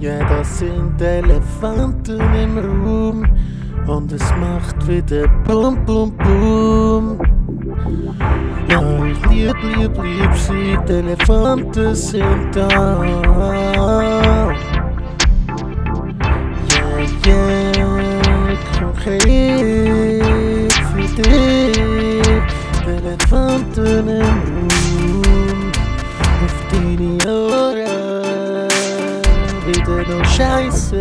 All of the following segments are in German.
Ja, das sind Elefanten im Raum und es macht wieder Bum Bum Bum. Ja, ich lieb, lieb, lieb sie, die Elefanten sind da. Yeah, yeah, konkret für dich, die Elefanten im Raum. Scheiße.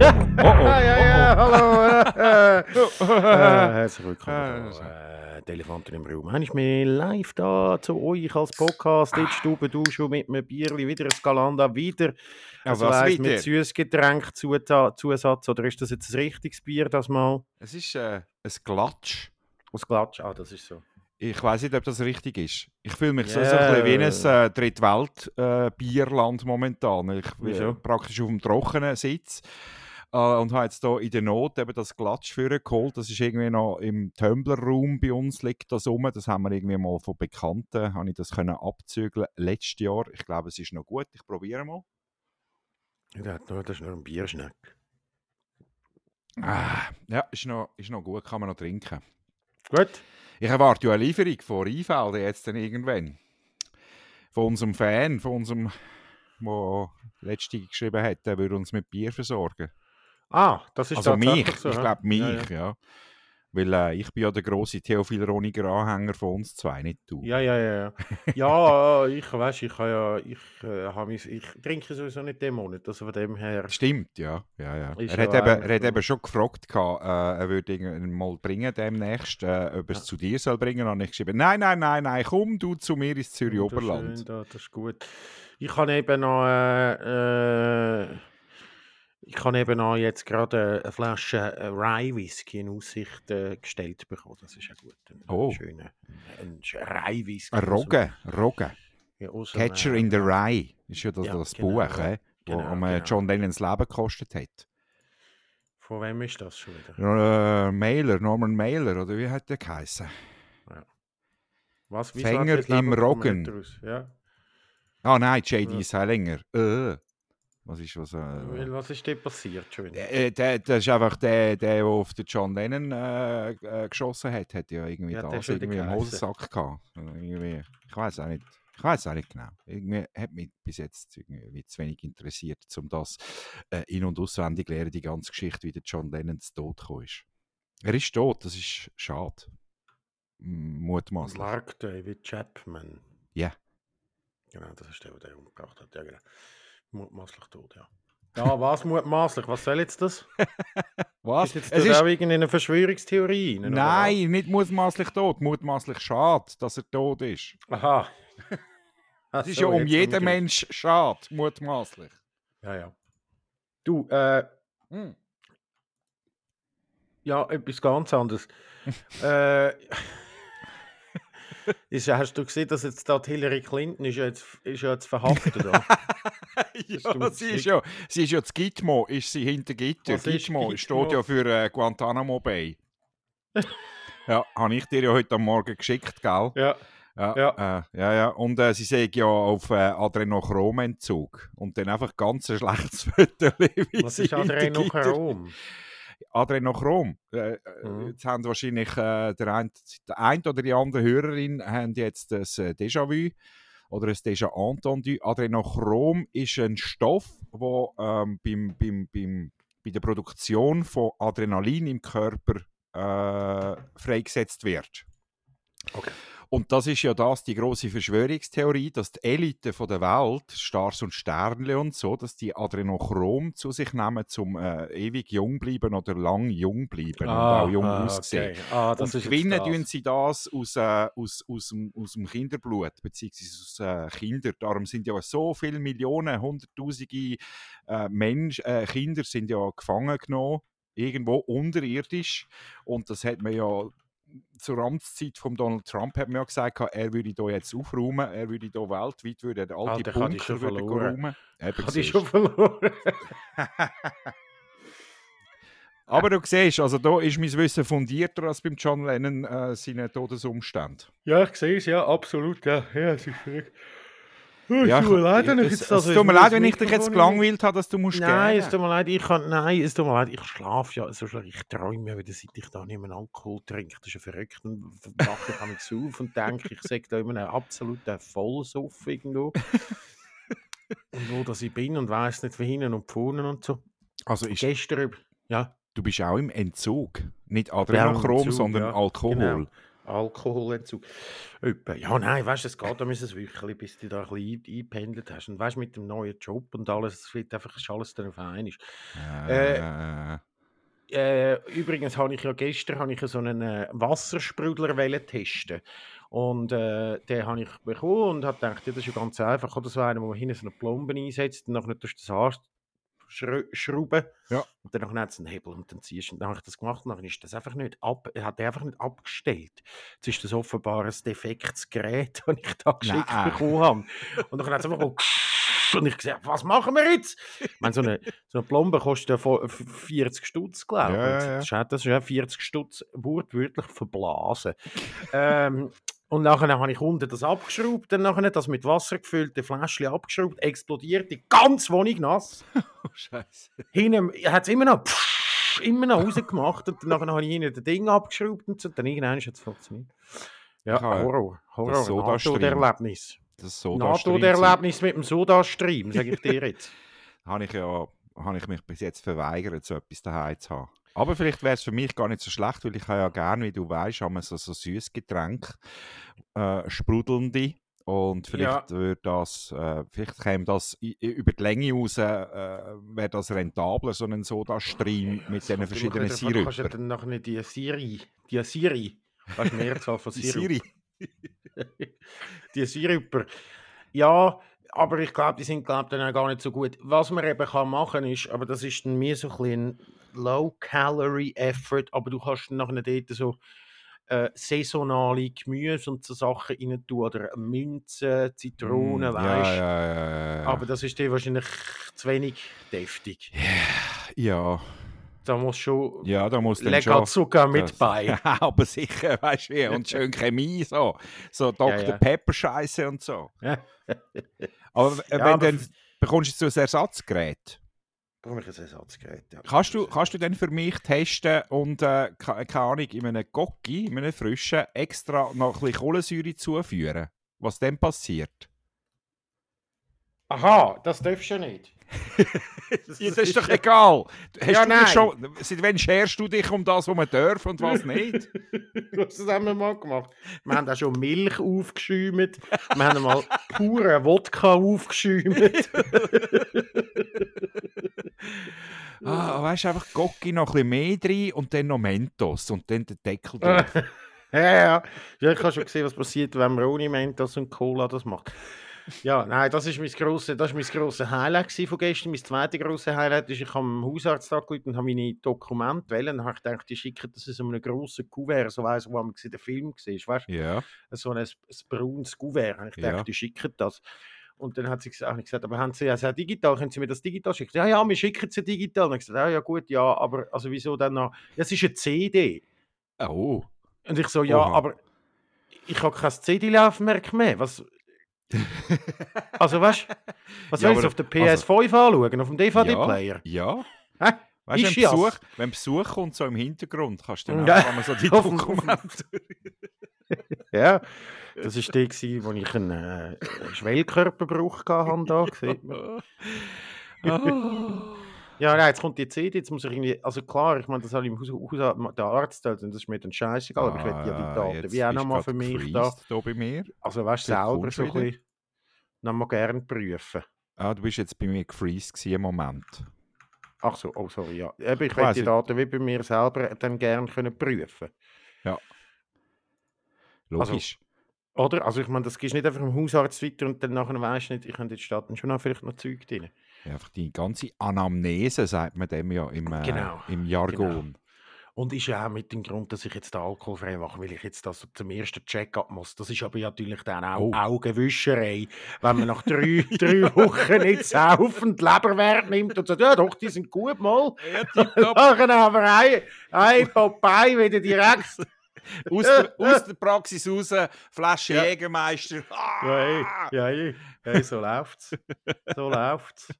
Oh, oh, ja, ja, hallo. oh. Äh, herzlich willkommen. Da, äh, die Elefanten im Raum. Habe ich mich live da zu euch als Podcast in die Stube, du schon mit einem Bierli, wieder ein Galanda, wieder also was weiss, wieder? mit Süßgetränk Zusatz, oder ist das jetzt ein richtiges Bier, das mal? Es ist äh, ein Glatsch. Aus Glatsch, ah, das ist so. Ich weiß nicht, ob das richtig ist. Ich fühle mich so, Ja. so ein bisschen wie ein äh, Drittwelt-Bierland momentan. Ich bin äh, praktisch auf dem trockenen Sitz. Äh, und habe jetzt hier in der Not eben das Glatsch für geholt. Das ist irgendwie noch im Tumbler-Raum bei uns, liegt das rum. Das haben wir irgendwie mal von Bekannten, habe ich das können abzügeln letztes Jahr. Ich glaube, es ist noch gut. Ich probiere mal. Ja, das ist nur ein Bierschneck. Ah, ja, ist noch, ist noch gut, kann man noch trinken. Gut. Ich erwarte ja eine Lieferung von Rheinfelden jetzt dann irgendwann. Von unserem Fan, von unserem, der letzte geschrieben hat, der würde uns mit Bier versorgen. Ah, das ist Also mich, so, ich glaube mich, Ja, ja. ja. Weil äh, ich bin ja der grosse Theophil Roniger Anhänger von uns zwei, nicht du. Ja, ja, ja. ja. Ja, ich weiß, ich ja, ich, äh, mich, ich trinke sowieso nicht den Monat, also von dem her. Stimmt, ja. ja, ja. Er, hat eben, er hat eben schon gefragt, gehabt, äh, er würde ihn mal bringen demnächst, äh, ob er es Ja. zu dir soll bringen. Und ich geschrieben, nein, nein, nein, nein, komm du zu mir ins Zürich Wunderschön Oberland. Da, das ist gut. Ich habe eben noch, äh, äh, ich habe eben noch jetzt gerade eine Flasche äh, Rye Whisky in Aussicht äh, gestellt bekommen. Das ist ja gut. Ein Oh. schöner ein Rye Whisky. Ein Rogge, Rogge. Ja, Catcher in the Rye ist ja das, Ja, das genau, Buch, ja. wo Genau, äh, genau. John Lennons Leben gekostet hat. Von wem ist das schon wieder? Äh, Mailer, Norman Mailer, oder wie hat der geheißen? Was? Fänger das im Roggen. Ja. Ah nein, J.D. Ja. Salinger. Äh, was ist was? Weil, Äh, was ist denn passiert wieder? äh, der, das ist einfach der, der, der auf den John Lennon äh, äh, geschossen hat, hat ja irgendwie der das irgendwie im geheißen? Hosensack gehabt. Äh, Irgendwie, ich weiß auch nicht. Ich weiß auch nicht genau. Irgendwie hat mich bis jetzt irgendwie zu wenig interessiert, um das äh, in- und auswendig lernen, die ganze Geschichte, wie der John Lennon zu Tod gekommen ist. Er ist tot, das ist schade. Mutmaßlich. Mark David Chapman. Ja. Genau, das ist der, der umgebracht hat. Ja, genau. Mutmaßlich tot, ja. Ja, was mutmaßlich? Was soll jetzt das? Was? Ist jetzt Es das ist, auch irgendeine Verschwörungstheorie? rein, oder nein, nicht mutmaßlich tot, mutmaßlich schade, dass er tot ist. Aha. Es ist ja um jeden Mensch. Schade, mutmaßlich. Ja, ja. Du, äh, Hm. ja, etwas ganz anderes. äh, ist, hast du gesehen, dass jetzt da Hillary Clinton ist ja jetzt, ist ja jetzt verhaftet? Ja, sie ist ja, sie ist ja das Gitmo, ist sie hinter Gitter. Was Gitmo Gitmo? steht ja für äh, Guantanamo Bay. ja, habe ich dir ja heute am Morgen geschickt, gell? ja. Ja, Ja. Äh, ja, ja. Und äh, sie sagt ja auf äh, Adrenochromentzug. Und dann einfach ganz ein schlechtes Foto. Was ist Adrenochrom? Adrenochrom. Äh, äh, Mhm. Jetzt haben wahrscheinlich äh, der, ein, der ein oder die andere Hörerin haben jetzt ein äh, Déjà-vu oder ein déjà entendu. Adrenochrom ist ein Stoff, der ähm, beim, beim, beim, bei der Produktion von Adrenalin im Körper äh, freigesetzt wird. Okay. Und das ist ja das, die große Verschwörungstheorie, dass die Elite von der Welt, Stars und Sternle und so, dass die Adrenochrom zu sich nehmen, zum äh, ewig jung bleiben oder lang jung bleiben und auch jung aussehen. okay. Ah, das und gewinnen tun sie das aus, äh, aus, aus, dem, aus dem Kinderblut, beziehungsweise aus äh, Kindern. Darum sind ja so viele Millionen, hunderttausende äh, Mensch, äh, Kinder sind ja gefangen genommen, irgendwo unterirdisch. Und das hat man ja zur Amtszeit von Donald Trump hat man ja gesagt, er würde hier jetzt aufräumen, er würde hier weltweit würde er all Ah, die Bunker schon würde räumen. Hat ich schon verloren. Aber du siehst, also da ist mein Wissen fundierter als beim John Lennon äh, seine Todesumstände. Ja, ich sehe es, ja, absolut. Ja, ja es ist verrückt. Ja, es tut mir leid, wenn ich es, jetzt es also tut mir ich leid, wenn ich dich jetzt gelangweilt habe, dass du musst Nein, es gehen. tut mir leid, ich kann, nein, es tut mir leid, ich schlafe ja so schlecht, ich träume ja wieder, seit ich da nicht mehr Alkohol trinke, das ist ja verrückt, dann wache ich mich auf und denke, ich sage da immer einen absoluten Vollsuff irgendwo. und wo das ich bin und weiß nicht, wie hinten und vorne und so. Also ist, Gestern, ja, du bist auch im Entzug. Nicht Ja, Adrenochrom, sondern ja, Alkohol. genau. Alkoholentzug. Ja, nein, weißt du, es geht um ein Wöchchen, bis du da ein bisschen ein- eingependelt hast. Und weißt du, mit dem neuen Job und alles, es wird einfach, alles darauf einig. Äh, Äh, übrigens habe ich ja gestern ich so einen äh, Wassersprudler testen und äh, den habe ich bekommen und habe gedacht, ja, das ist ja ganz einfach. Oder so einer, wo man hinten so eine Plombe einsetzt und nachher tust du das anschrauben Ja. und dann hat es einen Hebel und dann ziehst du. Und dann habe ich das gemacht und dann ist das einfach nicht ab, er hat den einfach nicht abgestellt. Jetzt ist das offenbar ein defektes Gerät, das ich da geschickt Nein. bekommen habe. Und dann hat es einfach und ich gesagt, was machen wir jetzt? Ich meine, so eine, so eine Plombe kostet ja von- 40 Stutz, glaube ich. Ja, ja, ja. Das ist auch- Das ist ja 40 Stutz wortwörtlich verblasen. ähm, und nachher habe ich unten das abgeschraubt, dann nachher das mit Wasser gefüllte Fläschchen abgeschraubt, explodiert, die ganze Wohnung nass. oh, Scheiße. Hinten hat es immer noch, immer noch rausgemacht und dann habe ich hinten das Ding abgeschraubt und so. Dann irgendwann hat es funktioniert. Ja, Horror, Horror, das. Nahtoderlebnis. Das Nahtoderlebnis mit dem Soda-Stream, sage ich dir jetzt. habe ich ja habe ich mich bis jetzt verweigert, so etwas daheim zu haben. Aber vielleicht wäre es für mich gar nicht so schlecht, weil ich habe ja gerne, wie du weißt, haben wir so, so süßes Getränk, äh, sprudelnde. Und vielleicht würde das, äh, vielleicht käme das über die Länge raus, äh, wäre das rentabler, so ein Soda-Stream mit diesen verschiedenen davon, Du kannst ja Sirupen. dann nachher nicht die Siri, die Siri, das ist Mehrzahl von Die Sirup. Siri. die Siruper. Ja, aber ich glaube, die sind glaub, dann auch gar nicht so gut. Was man eben kann machen ist, aber das ist dann mehr so ein, bisschen Low-Calorie-Effort, aber du kannst dann nachher dort so äh, saisonale Gemüse und so Sachen rein tun, oder Minze, Zitronen, Mm, weißt ja, ja, ja. Aber das ist dir wahrscheinlich zu wenig deftig. ja, Da muss schon ja, da muss lecker. Zucker mit das- bei. aber sicher, weißt du wie, und schön Chemie, so, so Dr. ja. Pepper-Scheiße und so. Aber wenn aber dann bekommst du so ein Ersatzgerät, Brauche ich ein Ersatzgerät, ja. kannst du, kannst du dann für mich testen und, äh, ke- keine Ahnung, in einem Gocki, in einem frischen, extra noch ein bisschen Kohlensäure zuführen? Was dann passiert? Aha, das darfst du nicht. Ja, das ist doch egal. Hast Ja, nein. schon, seit wann scherst du dich um das, was man darf und was nicht? Was haben wir mal gemacht? Wir haben auch schon Milch aufgeschäumt. Wir haben mal pure Wodka aufgeschäumt. ah, weißt du, einfach Gocki noch ein bisschen mehr drin und dann noch Mentos und dann den Deckel drauf. ja, ja. ja, ich habe schon gesehen, was passiert, wenn man ohne Mentos und Cola das macht. Ja, nein, das ist mein grosses, das ist mein grosses Highlight von gestern. Mein zweites grosses Highlight ist, ich habe dem Hausarzt angerufen und habe meine Dokumente wählen. Dann habe ich gedacht, die schicken das in so einem grossen Kuvert, so weiss, wo man den Film gesehen weißt ja. so ein, ein braunes Kuvert. Und ich dachte, Ja. die schicken das. Und dann hat sie gesagt, gesagt, aber haben Sie also auch digital, können Sie mir das digital schicken? Ja, ja, wir schicken ja digital. Und ich gesagt, ja, ja, gut, ja, aber also wieso dann noch? Ja, es ist eine CD. Oh. Und ich so, ja, Oha. aber ich habe kein CD-Laufwerk mehr. Was? Also, weißt du, was Ja, ich aber- auf der PS5 anschauen, auf dem DVD-Player? Ja. Hä? Weißt du, wenn, ja. Besuch, wenn Besuch kommt, so im Hintergrund, kannst du dann Ja. auch einmal so die Dokumente. Ja, das war der, gewesen, wo ich einen äh, Schwellkörperbruch hatte. Da, sieht man. Ah. Ja, nein, jetzt kommt die CD, jetzt muss ich irgendwie, also klar, ich meine, das habe ich im Haus, Haus der Arzt und das ist mir dann scheißegal, aber ich will ja die Ah, Daten, wie auch nochmal für mich da, hier bei mir. also weißt du, selber so ein bisschen, nochmal gerne prüfen. Ah, du bist jetzt bei mir gefreezed im Moment. Ach so, oh sorry, ja. Eben, ich Quasi. die Daten wie bei mir selber dann gerne können prüfen. Logisch. Oder? Also ich meine, das gehst nicht einfach dem Hausarzt weiter und dann nachher weisst du nicht, ich könnte jetzt statt schon noch vielleicht noch Zeug drin. Einfach die ganze Anamnese, sagt man dem ja im, äh, Genau, im Jargon. Und ist ja auch mit dem Grund, dass ich jetzt den alkoholfrei mache, weil ich jetzt das zum ersten Check-up muss. Das ist aber natürlich dann auch Oh. Augenwischerei, wenn man nach drei, drei Wochen nicht saufen die Leberwert nimmt und sagt, ja doch, die sind gut mal. Nachher aber ein, ein Popeye wieder direkt. Aus, der, aus der Praxis raus, Flasche Ja. Jägermeister. Ja, ey, Ah! ja, ey. Hey, so läuft's. So läuft's.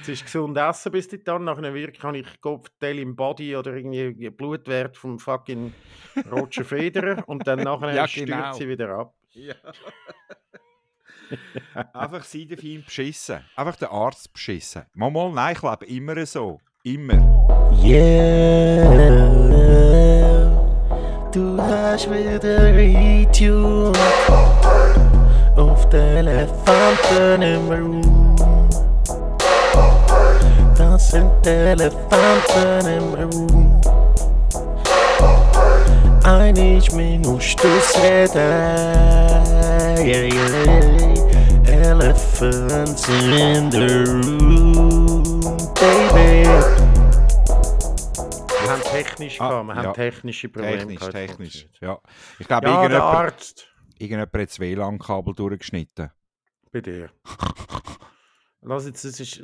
Es ist gesund essen bis dann. Nachher wirklich kann ich Kopfteil im Body oder irgendwie Blutwert vom fucking Roger Federer und dann nachher Ja, stürzt genau. sie wieder ab. Ja. Einfach Seidefein beschissen. Einfach den Arzt beschissen. Mal, mal, nein, ich lebe immer so. Immer. Yeah, du hast wieder Retune auf den Elefanten im Raum. Das sind die Elefanten im Raum. Einig musst du's reden. Yeah, yeah. Elephants in the room, baby. Wir technisch Ah, gehabt, wir ja. haben technische Probleme Technisch, gehabt. technisch. Ja. Ich glaube, Ja, der irgendjemand, Arzt. irgendjemand hat das WLAN-Kabel durchgeschnitten. Bei dir. Lass jetzt, das ist,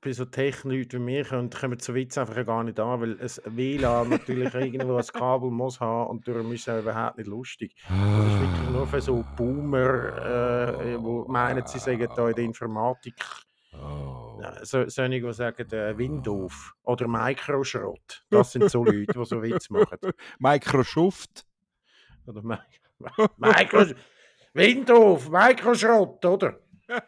bei so Tech-Leuten wie mir können, kommen so Witze einfach gar nicht an, weil ein WLAN natürlich irgendwo ein Kabel muss haben und darum ist es überhaupt nicht lustig. Das ist wirklich nur für so Boomer, äh, wo meinen, sie sagen da in der Informatik, Oh. ja, so, solche, die sagen äh, Windows oder Microschrott. Das sind so Leute, die so Witze machen. Microschuft. Oder Mi Micro Windows, Microschrott, oder?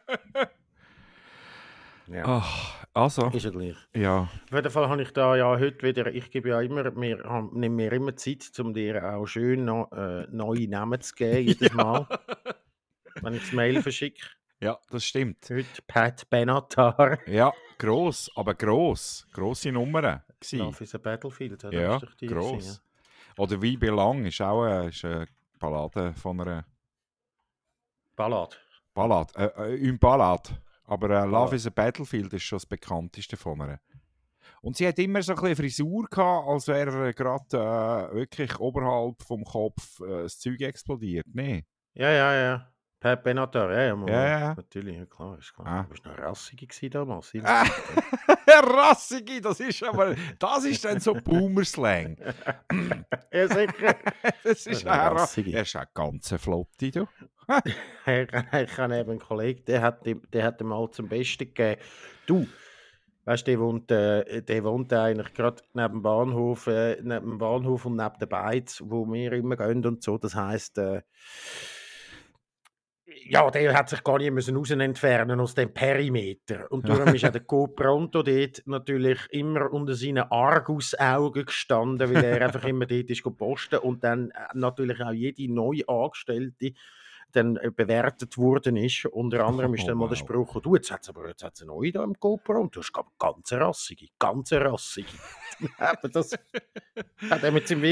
Ja, Ach, also, ist ja gleich. ja. Auf jeden Fall habe ich da ja heute wieder, ich gebe ja immer, mir, nehme mir immer Zeit, um dir auch schön noch, äh, neue Namen zu geben, jedes Mal, wenn ich das Mail verschicke. Ja, das stimmt. Heute Pat Benatar. Ja, gross, aber gross. Grosse Nummern. Love is a Battlefield. oder? Ja, die gewesen, gross. Oder Wie Belang ist auch eine, ist eine Ballade von einer ja. Ballad. Ballade. Äh, äh, Ballade. Aber äh, Love Ballade. is a Battlefield ist schon das bekannteste von ihr. Und sie hat immer so ein bisschen Frisur gehabt, als wäre gerade äh, wirklich oberhalb vom Kopf äh, das Zeug explodiert. Nee. Ja, ja, ja. Pat Benatar, ja, ja, Ja, ja. natürlich, ja, klar, ist klar. Ah. Du bist noch rassig gewesen damals. Ah, Rassige, das ist aber, das ist dann so Boomer-Slang. ja, sicher. Das ist ein Rassige. Er ist ein ganzer Flotti, du. ich habe eben einen Kollegen, der hat, der hat mal zum Besten gegeben. Du, weißt du, der wohnt, äh, der wohnt eigentlich gerade neben dem Bahnhof, äh, neben dem Bahnhof und neben der Beiz, wo wir immer gehen und so. Das heisst, äh, ja, der hat sich gar nicht müssen raus entfernen aus dem Perimeter. Und darum ist auch der Co-Pronto dort natürlich immer unter seinen Argus-Augen gestanden, weil er einfach immer dort ist gepostet und dann äh, natürlich auch jede neue Angestellte dann äh, bewertet worden ist. Unter anderem ist Oh, dann mal der. Spruch, du, jetzt hat es aber jetzt hat's eine neue da im GoPro und du hast ga- ganz rassige, ganz rassige. Das hat er mit seinem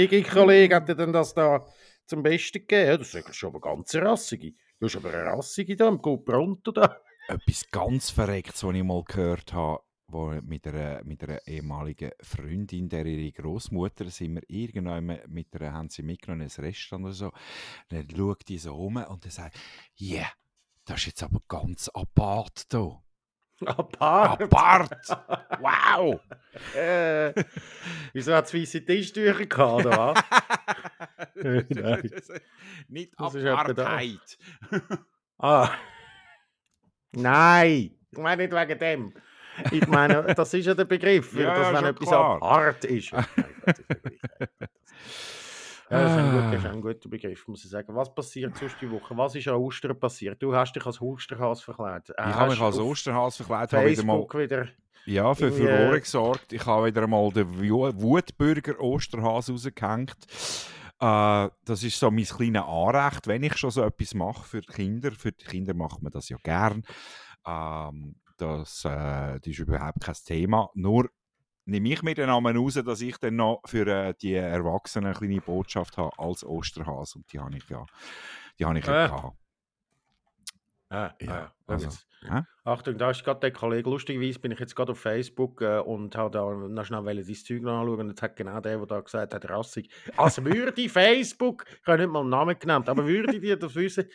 er dann das da zum Besten gegeben. Das ist schon aber ganz rassige. Du hast aber eine rassige da im GoPro da. Etwas ganz Verrecktes, was ich mal gehört habe, wo mit einer, mit einer ehemaligen Freundin, der ihre Großmutter, sind wir irgendwann mit der, haben sie mitgenommen in ein Restaurant oder so. Dann schaut die so um und dann sagt, yeah, das ist jetzt aber ganz apart hier. Apart. Apart! Wow! Äh, wieso hat es weiße Tischtücher gehabt, oder was? Nein. Nicht Das. Apartheid. Ah. Nein, ich meine nicht wegen dem. Ich meine, das ist ja der Begriff, Ja, dass ja, wenn etwas klar. apart ist. Das Ja, das ist, ein guter, das ist ein guter Begriff, muss ich sagen. Was passiert sonst die Woche? Was ist an Ostern passiert? Du hast dich als Osterhas verkleidet. Äh, Ich habe mich als Osterhas verkleidet, habe wieder mal Facebook wieder... Ja, für Furore äh, gesorgt. Ich habe wieder mal den Wu- Wutbürger Osterhase rausgehängt. Äh, das ist so mein kleines Anrecht, wenn ich schon so etwas mache für die Kinder. Für die Kinder macht man das ja gern. Ähm, das, äh, das ist überhaupt kein Thema. Nur nehme ich mir den Namen raus, dass ich dann noch für äh, die Erwachsenen eine kleine Botschaft habe als Osterhase. Und die habe ich ja, die habe ich ja Äh. gehabt. Ah, Ja, ah, schau also, hä? Achtung, da ist gerade der Kollege. Lustigerweise bin ich jetzt gerade auf Facebook äh, und habe da noch schnell wollen dein Zeug anschauen. Und jetzt hat genau der, der da gesagt hat, rassig. Als würde Facebook, ich habe nicht mal einen Namen genannt, aber würde dir das wissen,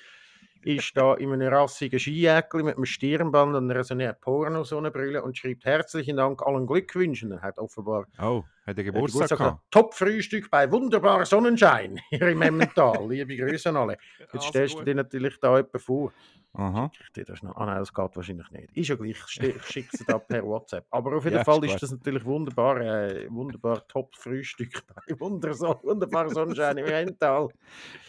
ist da in einem rassigen Skijäckli mit einem Stirnband und einer so einer Pornosonnenbrille und schreibt herzlichen Dank allen Glückwünschen. Er hat offenbar Oh, hat er äh, Geburtstag gehabt? Top-Frühstück bei wunderbarer Sonnenschein hier im Emmental. Liebe Grüße an alle. Jetzt Also stellst du dir natürlich da jemanden vor. Aha. Ich dir das noch. Ah nein, das geht wahrscheinlich nicht. Ist ja gleich, ich sch- ich schicke es da per WhatsApp. Aber auf jeden Ja, ist Fall klar. ist das natürlich wunderbar, äh, wunderbar Top-Frühstück bei wunderso wunderbarer Sonnenschein im Emmental.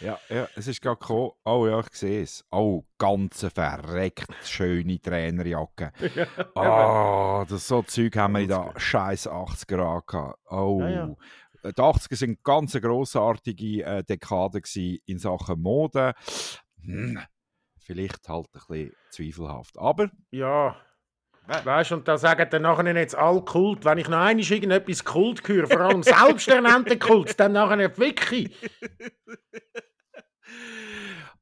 Ja, ja, es ist gerade gekommen. Oh ja, ich sehe es. Oh, ganz verreckt schöne Trainerjacke. ja, Oh, das so Zeug haben wir in gut. scheiß 80er Jahren gehabt. Oh. Ja, ja. Die 80er sind ganz eine grossartige äh, Dekade in Sachen Mode. Hm, vielleicht halt ein bisschen zweifelhaft. Aber ja. Weißt du, und da sagen dann nachher jetzt alle Kult. Wenn ich noch einmal irgendetwas Kult höre, vor allem selbsternannte Kult, dann nachher wirklich.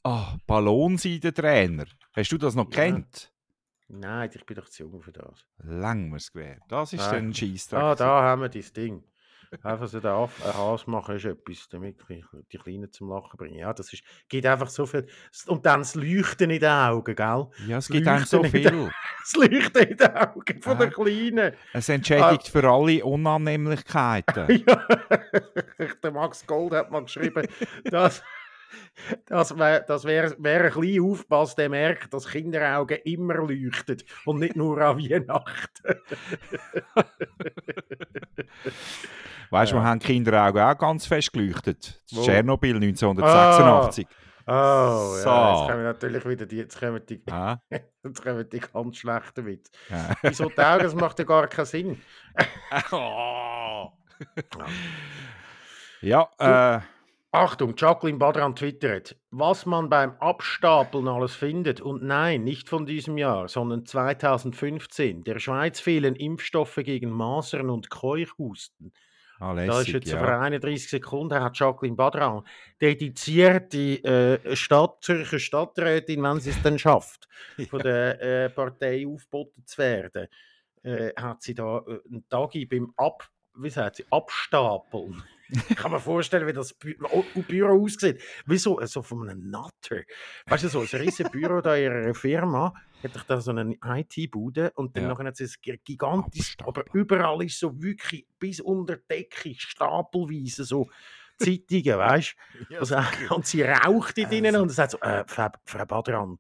ah, Ballonseidentrainer. Hast du das noch Ja. gekannt? Nein, ich bin doch zu jung für das. Lang mir's gewährt. Das ist Ah. dann ein Scheissdreck. Ah, da haben wir das Ding. Einfach so den ein Hass machen ist etwas, damit die Kleinen zum Lachen bringe. Ja, das ist, gibt einfach so viel. Und dann das Leuchten in den Augen, gell? Ja, es gibt einem so viel. Das Leuchten in den Augen von Ah. den Kleinen. Es entschädigt für alle Unannehmlichkeiten. Ja, der Max Gold hat mal geschrieben, dass, dass, wär- dass wer, wer ein bisschen aufpasst, der merkt, dass Kinderaugen immer leuchten und nicht nur an Weihnachten. Weißt du, Ja. wir haben Kinderaugen auch ganz fest geleuchtet. Tschernobyl 1986. Oh, ja, So. jetzt kommen natürlich wieder die, jetzt kommen die, Ah, jetzt kommen die ganz schlechten Witze. ja. Wieso die Augen, das macht ja gar keinen Sinn. ja, äh, Achtung, Jacqueline Badran twittert, was man beim Abstapeln alles findet. Und nein, nicht von diesem Jahr, sondern 2015. Der Schweiz fehlen Impfstoffe gegen Masern und Keuchhusten. ah, Da ist lässig, jetzt ja. vor 31 Sekunden hat Jacqueline Badran dedizierte äh, Stadt, Zürcher Stadträtin, wenn sie es dann schafft, von der äh, Partei aufgeboten zu werden, äh, hat sie da äh, einen Tag beim Ab, wie sagt sie, Abstapeln. Ich kann mir vorstellen, wie das Bü Büro aussieht. Wie so, so von einem Natter. Weißt du, so ein riesiges Büro da in ihrer Firma, hat ich da so eine IT-Bude und dann Ja. nachher hat sie es gi- gigantisch, aber überall ist so wirklich bis unter Decke, stapelweise so Zeitungen, weißt du? Also, und sie raucht in ihnen Also. und sagt so, äh, Frau, Frau Badran,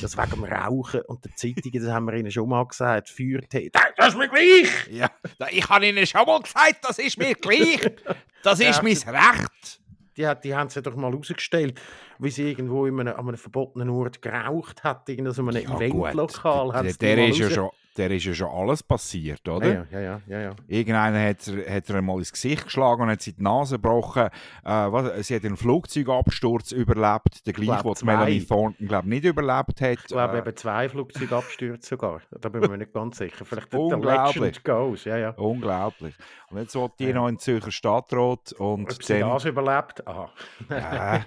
das wegen dem Rauchen und der Zeitungen, das haben wir ihnen schon mal gesagt, Feuertee. Das, das ist mir gleich! Ja, ich habe Ihnen schon mal gesagt, das ist mir gleich. Das Ja, ist mein Recht. Die, hat, die haben sie doch mal rausgestellt, wie sie irgendwo in einem, an einem verbotenen Ort geraucht hat, in so einem Ja. Eventlokal. Der, der, ist ja schon, der ist ja schon alles passiert, oder? Ja, ja, ja, ja. Irgendeiner hat, er- hat er mal ins Gesicht geschlagen und hat sich die Nase gebrochen. Äh, was, sie hat einen Flugzeugabsturz überlebt, der gleiche, den Melanie. Thornton glaub, nicht überlebt hat. Ich glaube, Äh, eben zwei Flugzeugabstürze sogar. Da bin ich mir nicht ganz sicher. Vielleicht der- der Unglaublich. Legend goes. Ja, ja. unglaublich. Und jetzt will die Ja. noch in Zürcher Stadtrat und Ob sie dann, das überlebt? Aha. äh,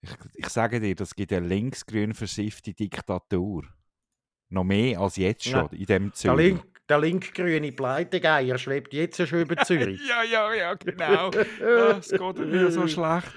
ich, ich sage dir, das gibt eine linksgrün versiffte Diktatur. Noch mehr als jetzt schon Ja. in dem Der, Zürich. link, der linkgrüne Pleitegeier schwebt jetzt schon über Zürich. Ja, ja, ja, genau. Ah, es geht mir so schlecht.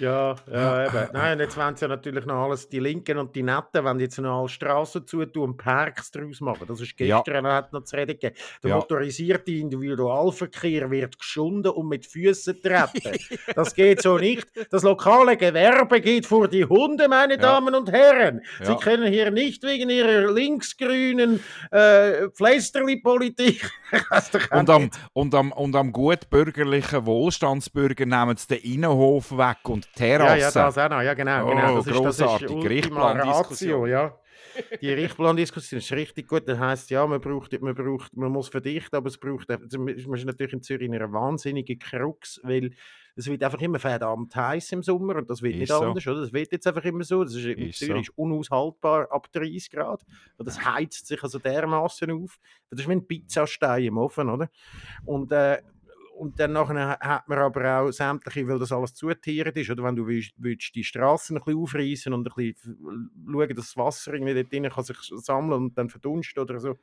Ja, ja, eben. Nein, und jetzt wollen sie ja natürlich noch alles, die Linken und die Netten, wenn jetzt noch alle Straßen zutun und Parks draus machen. Das ist Ja. gestern hat noch zu reden gegeben. Der Ja. motorisierte Individualverkehr wird geschunden und mit Füßen treten. das geht so nicht. Das lokale Gewerbe geht vor die Hunde, meine Ja. Damen und Herren. Sie Ja. können hier nicht wegen ihrer linksgrünen äh, auch Und am, und, am, und am gut bürgerlichen Wohlstandsbürger nehmen sie den Innenhof weg und die Ja, Terrasse. ja, das auch noch. Ja, genau. Oh, genau. Das ist, das grossartig. ist Richtplandiskussion. Ja. Die Richtplandiskussion ist richtig gut. Das heisst, ja, man braucht, man braucht, man muss verdichten, aber es braucht, also man ist natürlich in Zürich in einer wahnsinnigen Krux, weil es wird einfach immer verdammt heiß im Sommer und das wird Ist nicht so. anders, oder? Das wird jetzt einfach immer so. Das ist, in Zürich so. unaushaltbar ab 30 Grad. Und das heizt sich also dermaßen auf. Das ist wie ein Pizzastein im Ofen, oder? Und, äh, und dann nachher hat man aber auch sämtliche, weil das alles zutiert ist, oder wenn du willst, willst die Straßen ein bisschen aufreißen und ein bisschen schauen, dass das Wasser irgendwie dort drin kann sich sammeln und dann verdunstet oder so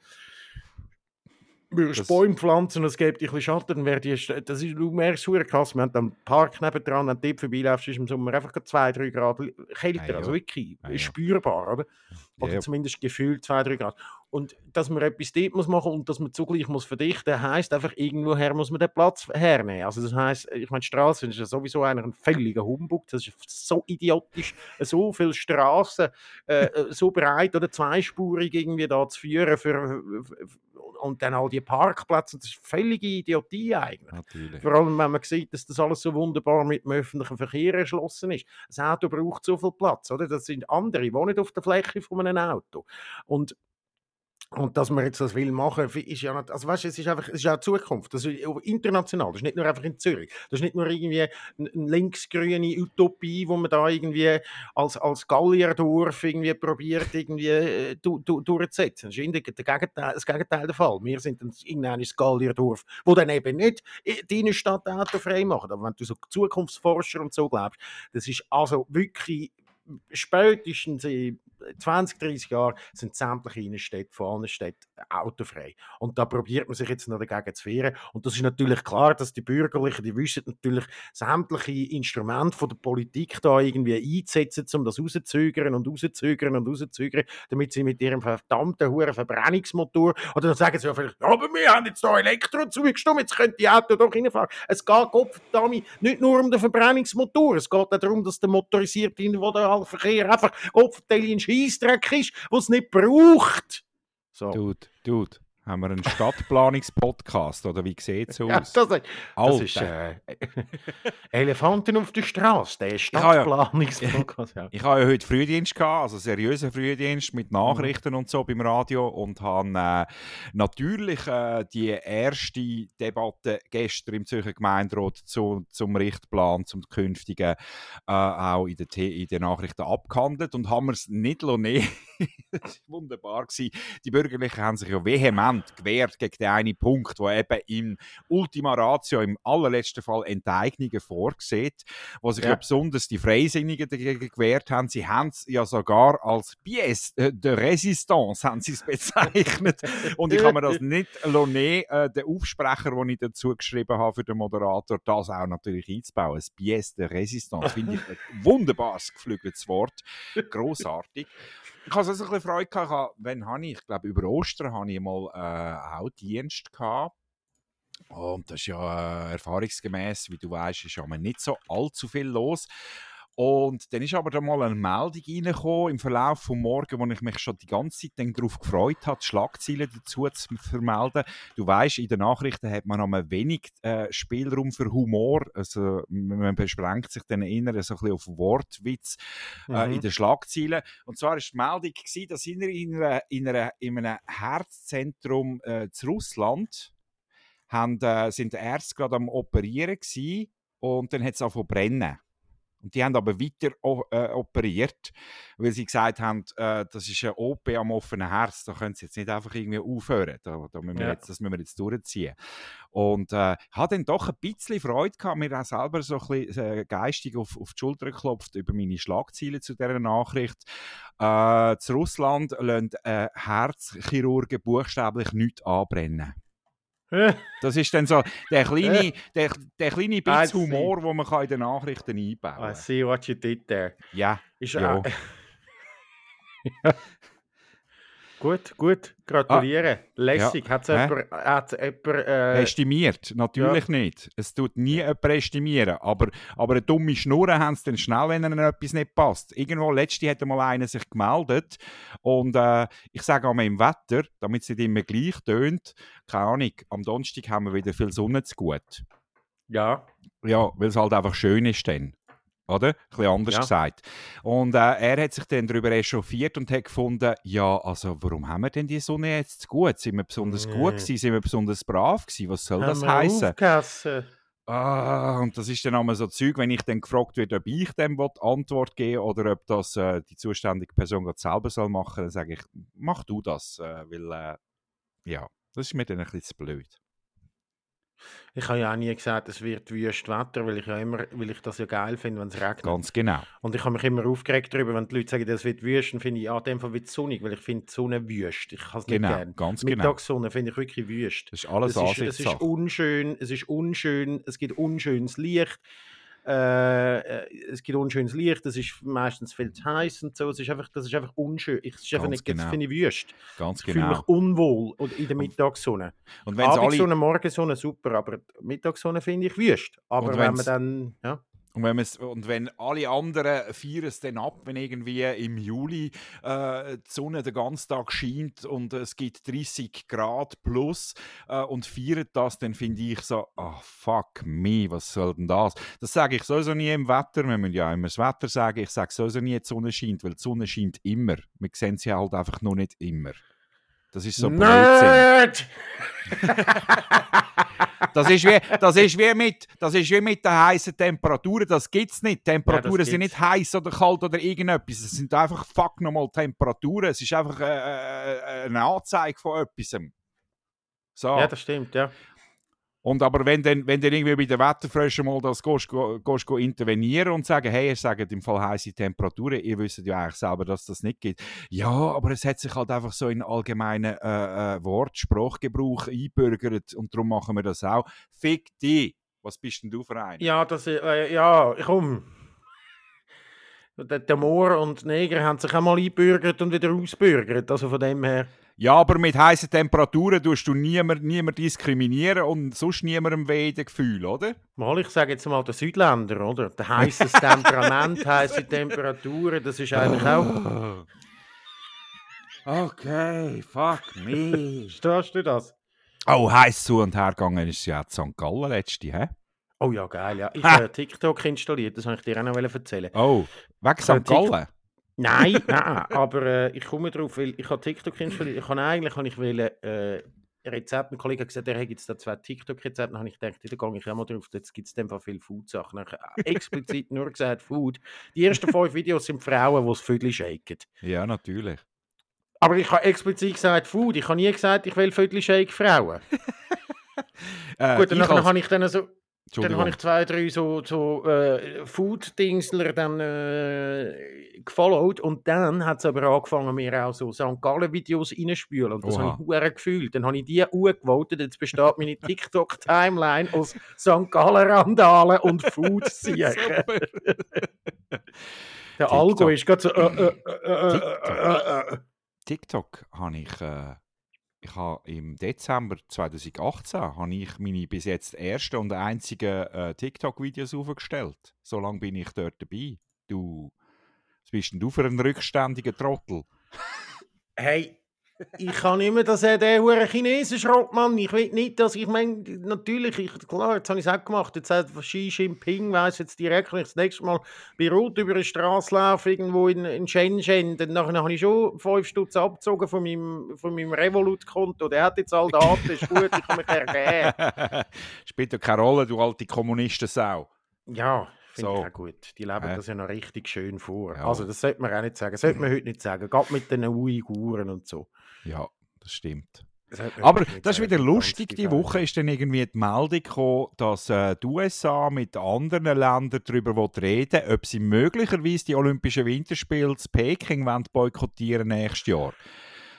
würdest Das- Bäume pflanzen und es gibt ein bisschen Schatten, dann wäre die, das ist, du merkst es krass, wir haben dann einen Park nebendran, wenn du dort vorbeiläufst, ist im Sommer einfach 2-3 Grad kälter, Ah also wirklich Ah ja. spürbar, oder? Oder Ja. zumindest gefühlt 2-3 Grad. Und dass man etwas dort muss machen und dass man zugleich muss verdichten, heisst einfach, irgendwoher muss man den Platz hernehmen. Also das heisst, ich meine, Straßen ist ja sowieso einer ein völliger Humbug, das ist so idiotisch, so viele Straßen äh, äh, so breit oder zweispurig irgendwie da zu führen für, und dann all die Parkplätze, das ist völlige Idiotie eigentlich. Natürlich. Vor allem, wenn man sieht, dass das alles so wunderbar mit dem öffentlichen Verkehr erschlossen ist. Das Auto braucht so viel Platz, oder? Das sind andere, die wohnen auf der Fläche von einem Auto. Und und dass man jetzt das will machen, ist ja nicht, also weißt du, es ist einfach, es ist ja Zukunft. Das ist international. Das ist nicht nur einfach in Zürich. Das ist nicht nur irgendwie eine linksgrüne Utopie, wo man da irgendwie als, als Gallierdorf irgendwie probiert, irgendwie äh, du, du, durchzusetzen. Das ist der, Gegenteil, das Gegenteil der Fall. Wir sind ein, irgendein Gallierdorf, wo dann eben nicht i- deine Stadt autofrei macht. Aber wenn du so Zukunftsforscher und so glaubst, das ist also wirklich spätestens in 20, 30 Jahren sind sämtliche Innenstädte allen Städten autofrei. Und da probiert man sich jetzt noch dagegen zu wehren. Und das ist natürlich klar, dass die Bürgerlichen, die wissen natürlich sämtliche Instrumente der Politik da irgendwie einzusetzen, um das rauszögern und rauszögern und rauszögern, damit sie mit ihrem verdammten hohen Verbrennungsmotor, oder dann sagen sie ja vielleicht, "Ja, aber wir haben jetzt da Elektro zugestimmt, jetzt können die Autos doch reinfahren. Es geht, Gottverdammt, nicht nur um den Verbrennungsmotor, es geht auch darum, dass der motorisierte Individualverkehr einfach Gottverdammt ein Scheissdreck ist, den es nicht braucht. So. Dude, dude, haben wir einen Stadtplanungspodcast oder wie sieht es Ja, aus? das, das Alter. ist äh, Elefanten auf der Straße, der ja- Stadtplanungspodcast. Ja. Ich habe ja heute Frühdienst gehabt, also seriösen Frühdienst mit Mhm. Nachrichten und so beim Radio und habe äh, natürlich äh, die erste Debatte gestern im Zürcher Gemeinderat zu, zum Richtplan, zum künftigen, äh, auch in den, in den Nachrichten abgehandelt und haben wir es nicht nehmen. das war wunderbar. Gewesen. Die Bürgerlichen haben sich ja vehement gewehrt gegen den einen Punkt, der eben im Ultima Ratio, im allerletzten Fall Enteignungen vorsieht wo sich ja. Ja. besonders die Freisinnigen dagegen gewehrt haben. Sie haben es ja sogar als Pièce de Résistance haben sie es bezeichnet. Und ich habe mir das nicht lassen, äh, den Aufsprecher, den ich dazu geschrieben habe für den Moderator, das auch natürlich einzubauen. Ein Pièce de Résistance finde ich ein wunderbares geflügeltes Wort. Grossartig. Ich habe so ein bisschen Freude gehabt. Ich habe- ich? Ich glaube, über Ostern habe ich mal äh, auch Dienst gehabt. Und das ist ja äh, erfahrungsgemäß, wie du weißt, ist ja nicht so allzu viel los. Und dann ist aber da mal eine Meldung reingekommen im Verlauf vom Morgen, wo ich mich schon die ganze Zeit darauf gefreut habe, Schlagzeilen dazu zu vermelden. Du weißt, in den Nachrichten hat man noch wenig äh, Spielraum für Humor. Also man beschränkt sich dann eher so ein bisschen auf Wortwitz äh, Mhm. in den Schlagzeilen. Und zwar war die Meldung, gewesen, dass in, einer, in, einer, in, einem Herzzentrum äh, zu Russland haben, äh, sind die Ärzte gerade am Operieren gewesen, und dann hat es angefangen zu brennen. Und die haben aber weiter äh, operiert, weil sie gesagt haben, äh, das ist ein OP am offenen Herz, da können sie jetzt nicht einfach irgendwie aufhören, da, da müssen wir Ja. jetzt, das müssen wir jetzt durchziehen. Und äh, habe dann doch ein bisschen Freude gehabt, mir auch selber so ein bisschen äh, geistig auf, auf die Schulter geklopft über meine Schlagziele zu dieser Nachricht. Äh, zu Russland lassen äh, Herzchirurgen buchstäblich nichts anbrennen. Das ist dann so der kleine, der, der kleine I see. Humor, den man in den Nachrichten einbauen I kann. see what you did there. Ja, Ist Ja. gut, gut. Gratuliere. Lässig. Hat es Hä? jemand, hat's jemand äh, estimiert, natürlich nicht. Es tut nie jemand estimieren, aber, aber eine dumme Schnurren haben sie dann schnell, wenn ihnen etwas nicht passt. Irgendwo, letzte hat mal einer sich gemeldet und äh, ich sage einmal im Wetter, damit es nicht immer gleich tönt, keine Ahnung, am Donnerstag haben wir wieder viel Sonne zu gut. ja. Ja, weil es halt einfach schön ist dann. Oder? Ein bisschen anders Ja. gesagt. Und äh, er hat sich dann darüber echauffiert und hat gefunden, ja, also warum haben wir denn die Sonne jetzt zu gut? Sind wir besonders gut Nee. gewesen? Sind wir besonders brav gewesen? Was soll Haben das heißen? Ah, und das ist dann einmal so Zeug, wenn ich dann gefragt werde, ob ich dem Antwort geben oder ob das äh, die zuständige Person gerade selber soll machen, dann sage ich, mach du das, äh, weil äh, ja, das ist mir dann ein bisschen zu blöd. Ich habe ja auch nie gesagt, es wird wüst Wetter, weil ich ja immer, weil ich das ja geil finde, wenn es regnet. Ganz genau. Und ich habe mich immer aufgeregt darüber, wenn die Leute sagen, es wird wüst, dann finde ich, ja, in dem Fall wird es sonnig, weil ich finde die Sonne wüst. Ich kann es nicht Genau, gerne. ganz genau. Mittagssonne finde ich wirklich wüst. Das ist alles Es ist, es ist unschön, es ist unschön, es gibt unschönes Licht. Äh, äh, es gibt unschönes Licht, es ist meistens viel zu heiß und so. Es ist einfach, das ist einfach unschön. Ich, es ist einfach Ganz nicht, das genau. finde ich wüst. Ganz Ich fühle mich genau. unwohl und in der Mittagssonne. Und alle, Abendsonne, Morgensonne super, aber Mittagssonne finde ich wüst. Aber Und wenn man dann, ja, Und wenn, und wenn alle anderen feiern es dann ab, wenn irgendwie im Juli äh, die Sonne den ganzen Tag scheint und es gibt 30 Grad plus äh, und feiern das, dann finde ich so, ah fuck me, was soll denn das? Das sage ich sowieso nie im Wetter, wir müssen ja immer das Wetter sagen, ich sage sowieso nie, die Sonne scheint, weil die Sonne scheint immer. Wir sehen sie halt einfach noch nicht immer. Das ist so. Nerd! Das ist, wie, das, ist wie mit, das ist wie mit den heißen Temperaturen. Das gibt es nicht. Temperaturen sind gibt's. nicht heiß oder kalt oder irgendetwas. Es sind einfach fuck nochmal Temperaturen. Es ist einfach äh, äh, eine Anzeige von etwas. So. Ja, das stimmt, ja. Und aber wenn dann, wenn dann irgendwie bei den Wetterfröschen mal das gehst, gehst, go intervenieren und sagen, hey, ihr sagt im Fall heiße Temperaturen, ihr wisst ja eigentlich selber, dass das nicht gibt. Ja, aber es hat sich halt einfach so in allgemeinen äh, äh, Wort, Sprachgebrauch einbürgert und darum machen wir das auch. Fick dich! Was bist denn du für ein? Ja, das, äh, ja, komm. Der, Moor und Neger haben sich auch mal eingebürgert und wieder ausbürgert. Also von dem her. Ja, aber mit heißen Temperaturen tust du niemand, niemand diskriminieren und sonst niemandem weh den Gefühl, oder? Mal, ich sage jetzt mal der Südländer, oder? Der heißes Temperament, heiße Temperaturen, das ist eigentlich auch. Okay, fuck me. Verstehst du das? Oh, heiß zu und her gegangen ist ja in St. Gallen letzte, hä? Oh ja, geil, ja. Ich Ha! habe ja TikTok installiert, das wollte ich dir auch noch erzählen. Oh, weg habe St. TikTok- Gallen? Nein, nein, aber äh, ich komme drauf, weil ich habe TikTok installiert. Ich habe eigentlich habe ich wollen, äh, Rezept, ein Kollege hat gesagt, er hat jetzt da zwei TikTok-Rezepte. Dann habe ich gedacht, da gehe ich auch mal drauf, jetzt gibt es in dem Fall viele Food-Sachen. Dann habe ich explizit nur gesagt Food. Die ersten fünf Videos sind Frauen, die das Vögel shaken. Ja, natürlich. Aber ich habe explizit gesagt Food. Ich habe nie gesagt, ich will Vögel shake Frauen. Äh, Gut, und ich dann als- habe ich dann so... Dann habe ich zwei, drei so, so äh, Food-Dingsler dann äh, gefollowt und dann hat es aber angefangen, mir auch so St. Gallen-Videos reinspülen und das Oha. habe ich hure gefühlt. Dann habe ich die gewotet, jetzt besteht meine TikTok-Timeline aus St. Gallen-Randalen und Food-Siechen. Der TikTok. Algo ist gerade so... Äh, äh, äh, äh, äh. TikTok habe ich, ich habe im Dezember 2018 habe ich meine bis jetzt ersten und einzigen äh, TikTok-Videos aufgestellt. So lange bin ich dort dabei. Du, was bist denn du für ein rückständiger Trottel? Hey, ich kann nicht mehr, dass er der hure Chinesen schrott, Mann. Ich will nicht, dass ich meine, natürlich, ich, klar, jetzt habe ich es auch gemacht. Jetzt hat Xi Jinping, weiss jetzt direkt, wenn ich das nächste Mal bei Rot über eine Straße laufe, irgendwo in, in Shenzhen, dann nachher habe ich schon fünf Stutz abgezogen von meinem, von meinem Revolut-Konto. Der hat jetzt all Daten, ist gut, ich kann mich ergeben. Spielt ja keine Rolle, du alte Kommunistensau. Ja, finde So. ich auch gut. Die leben Hä? das ja noch richtig schön vor. Ja. Also, das sollte man auch nicht sagen. Das sollte man heute nicht sagen. Gerade mit den Uiguren und so. Ja, das stimmt. Das Aber das ist wieder lustig. Die. Woche ist dann irgendwie die Meldung gekommen, dass äh, die USA mit anderen Ländern darüber reden ob sie möglicherweise die Olympischen Winterspiele in Peking wollen boykottieren nächstes Jahr.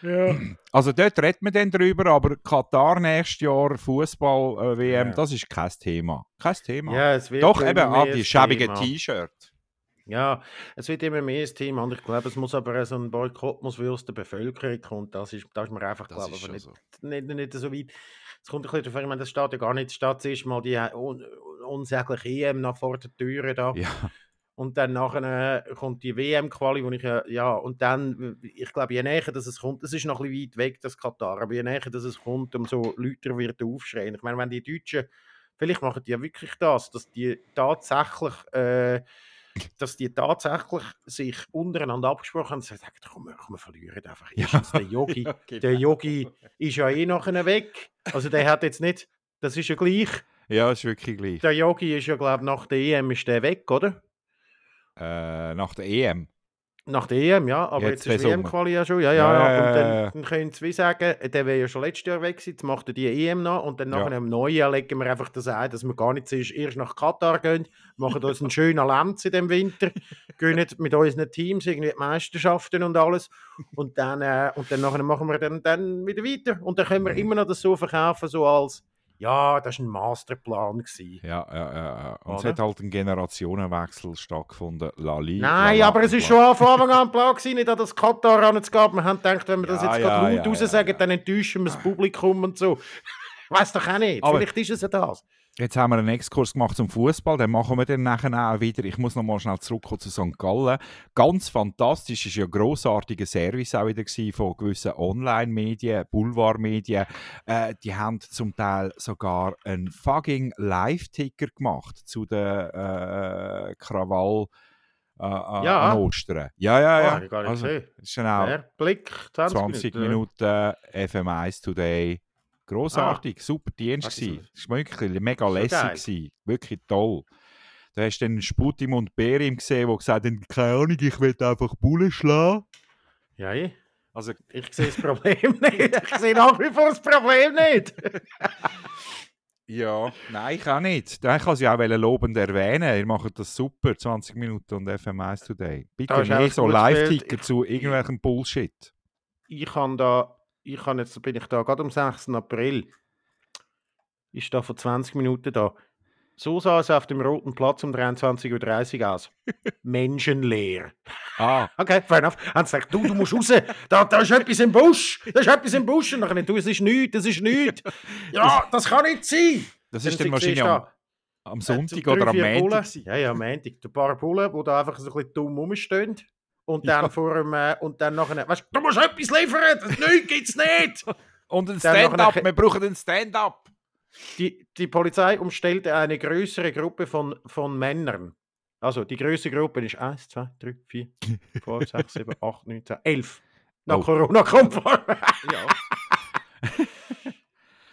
Ja. Also dort redet man dann drüber, aber Katar nächstes Jahr, Fußball-WM, Ja. das ist kein Thema. Kein Thema. Ja, es wird Doch, eben, ah, die schäbigen Thema. Ja, es wird immer mehr ein Thema und ich glaube, es muss aber so ein Boykott muss aus der Bevölkerung kommen. Das ist, da ist man einfach, Das glaube ist ich, nicht, so. nicht, nicht so weit. Es kommt ein bisschen darauf an, ich meine, das steht ja gar nicht, statt zuerst mal die äh, un, unsägliche EM nach vor der Türe da. Ja, Und dann nachher äh, kommt die WM-Quali, wo ich ja, ja, und dann, äh, ich glaube, je näher dass es kommt, es ist noch ein bisschen weit weg, das Katar, aber je näher dass es kommt, umso lauter wird der Aufschrei. Ich meine, wenn die Deutschen, vielleicht machen die ja wirklich das, dass die tatsächlich, äh, dass die tatsächlich sich untereinander abgesprochen haben und sagen, komm, wir, komm, wir verlieren einfach. Ja. Der Yogi, okay. der Yogi ist ja eh nachher weg. Also der hat jetzt nicht, das ist ja gleich, ja, ist wirklich gleich. der Yogi ist ja, glaube ich, nach der EM ist der weg, oder? Äh, nach der EM. Nach der EM, ja, aber Jetzt jetzt, ist den WM-Quali ja schon, ja, ja, Ja, ja. ja, Und ja, dann, ja. dann können sie wie sagen, der wäre ja schon letztes Jahr weg gewesen, jetzt macht er die EM noch und dann Ja. nachher im Neujahr legen wir einfach das ein, dass wir gar nicht zuerst erst nach Katar gehen, machen uns einen schönen Lenz in dem Winter, gehen mit unseren Teams irgendwie die Meisterschaften und alles und dann, äh, und dann nachher machen wir dann, dann wieder weiter und dann können wir immer noch das so verkaufen, so als, ja, das war ein Masterplan. Gewesen. Ja, ja, ja. Und es Oder? hat halt ein Generationenwechsel stattgefunden. Lali. Nein, aber es ist schon von Anfang an ein Plan gewesen, nicht an das Katar anzugehen. Wir haben gedacht, wenn wir das Ja, jetzt ja, gerade laut ja, raus sagen, dann enttäuschen wir das Publikum und so. Weiß doch auch nicht. Aber- Vielleicht ist es ja das. Jetzt haben wir einen Exkurs gemacht zum Fußball, den machen wir dann nachher auch wieder. Ich muss noch mal schnell zurückkommen zu St. Gallen. Ganz fantastisch, ist ja ein grossartiger Service auch wieder von gewissen Online-Medien, Boulevardmedien. Äh, die haben zum Teil sogar einen fucking Live-Ticker gemacht zu der äh, Krawall äh, Ja. an Ostern. Ja, ja, ja. Ich gar nicht also, genau? Blick, 20, 20 Minuten. Minuten FM1 Today. Grossartig, super Dienst Ah, das gewesen. ist- Es war wirklich mega lässig gewesen. Wirklich toll. Da hast du dann Sputim und Berim gesehen, die gesagt haben, keine Ahnung, ich will einfach Bullen schlagen. Ja, ich, Also, ich sehe das Problem nicht. Ich sehe nach wie vor das Problem nicht. ja, nein, ich auch nicht. Da kann sie auch lobend erwähnen. Ihr macht das super, 20 Minuten und FM1 Today. Bitte auch so Live-Ticker zu irgendwelchem Bullshit. Ich kann da, ich kann jetzt, bin ich da, gerade am 6. April, ist da vor 20 Minuten da. So sah es auf dem Roten Platz um 23.30 Uhr aus. Menschenleer. Ah, Okay, fair enough. Haben sie gesagt, du, du musst raus. Da, da ist etwas im Busch. Da ist etwas im Busch. Und dann, du, es ist nichts, es ist nichts. Ja, das kann nicht sein. das ist Dann wahrscheinlich am, am äh, Sonntag drei, oder am Montag. Ja, ja, am Montag. Ein paar Bullen, die da einfach so ein bisschen dumm rumstehen. Und dann Ja. vor dem, äh, und dann nachher, weißt du, du musst etwas liefern. Das nichts gibt's nicht. Und ein Stand-up, wir brauchen ein Stand-up. Die, die Polizei umstellte eine größere Gruppe von, von Männern. Also die größte Gruppe ist 1, 2, 3, 4, 5, 6, 7, 8, 9, 10, 11. Nach Oh. Corona kommt vor. Ja.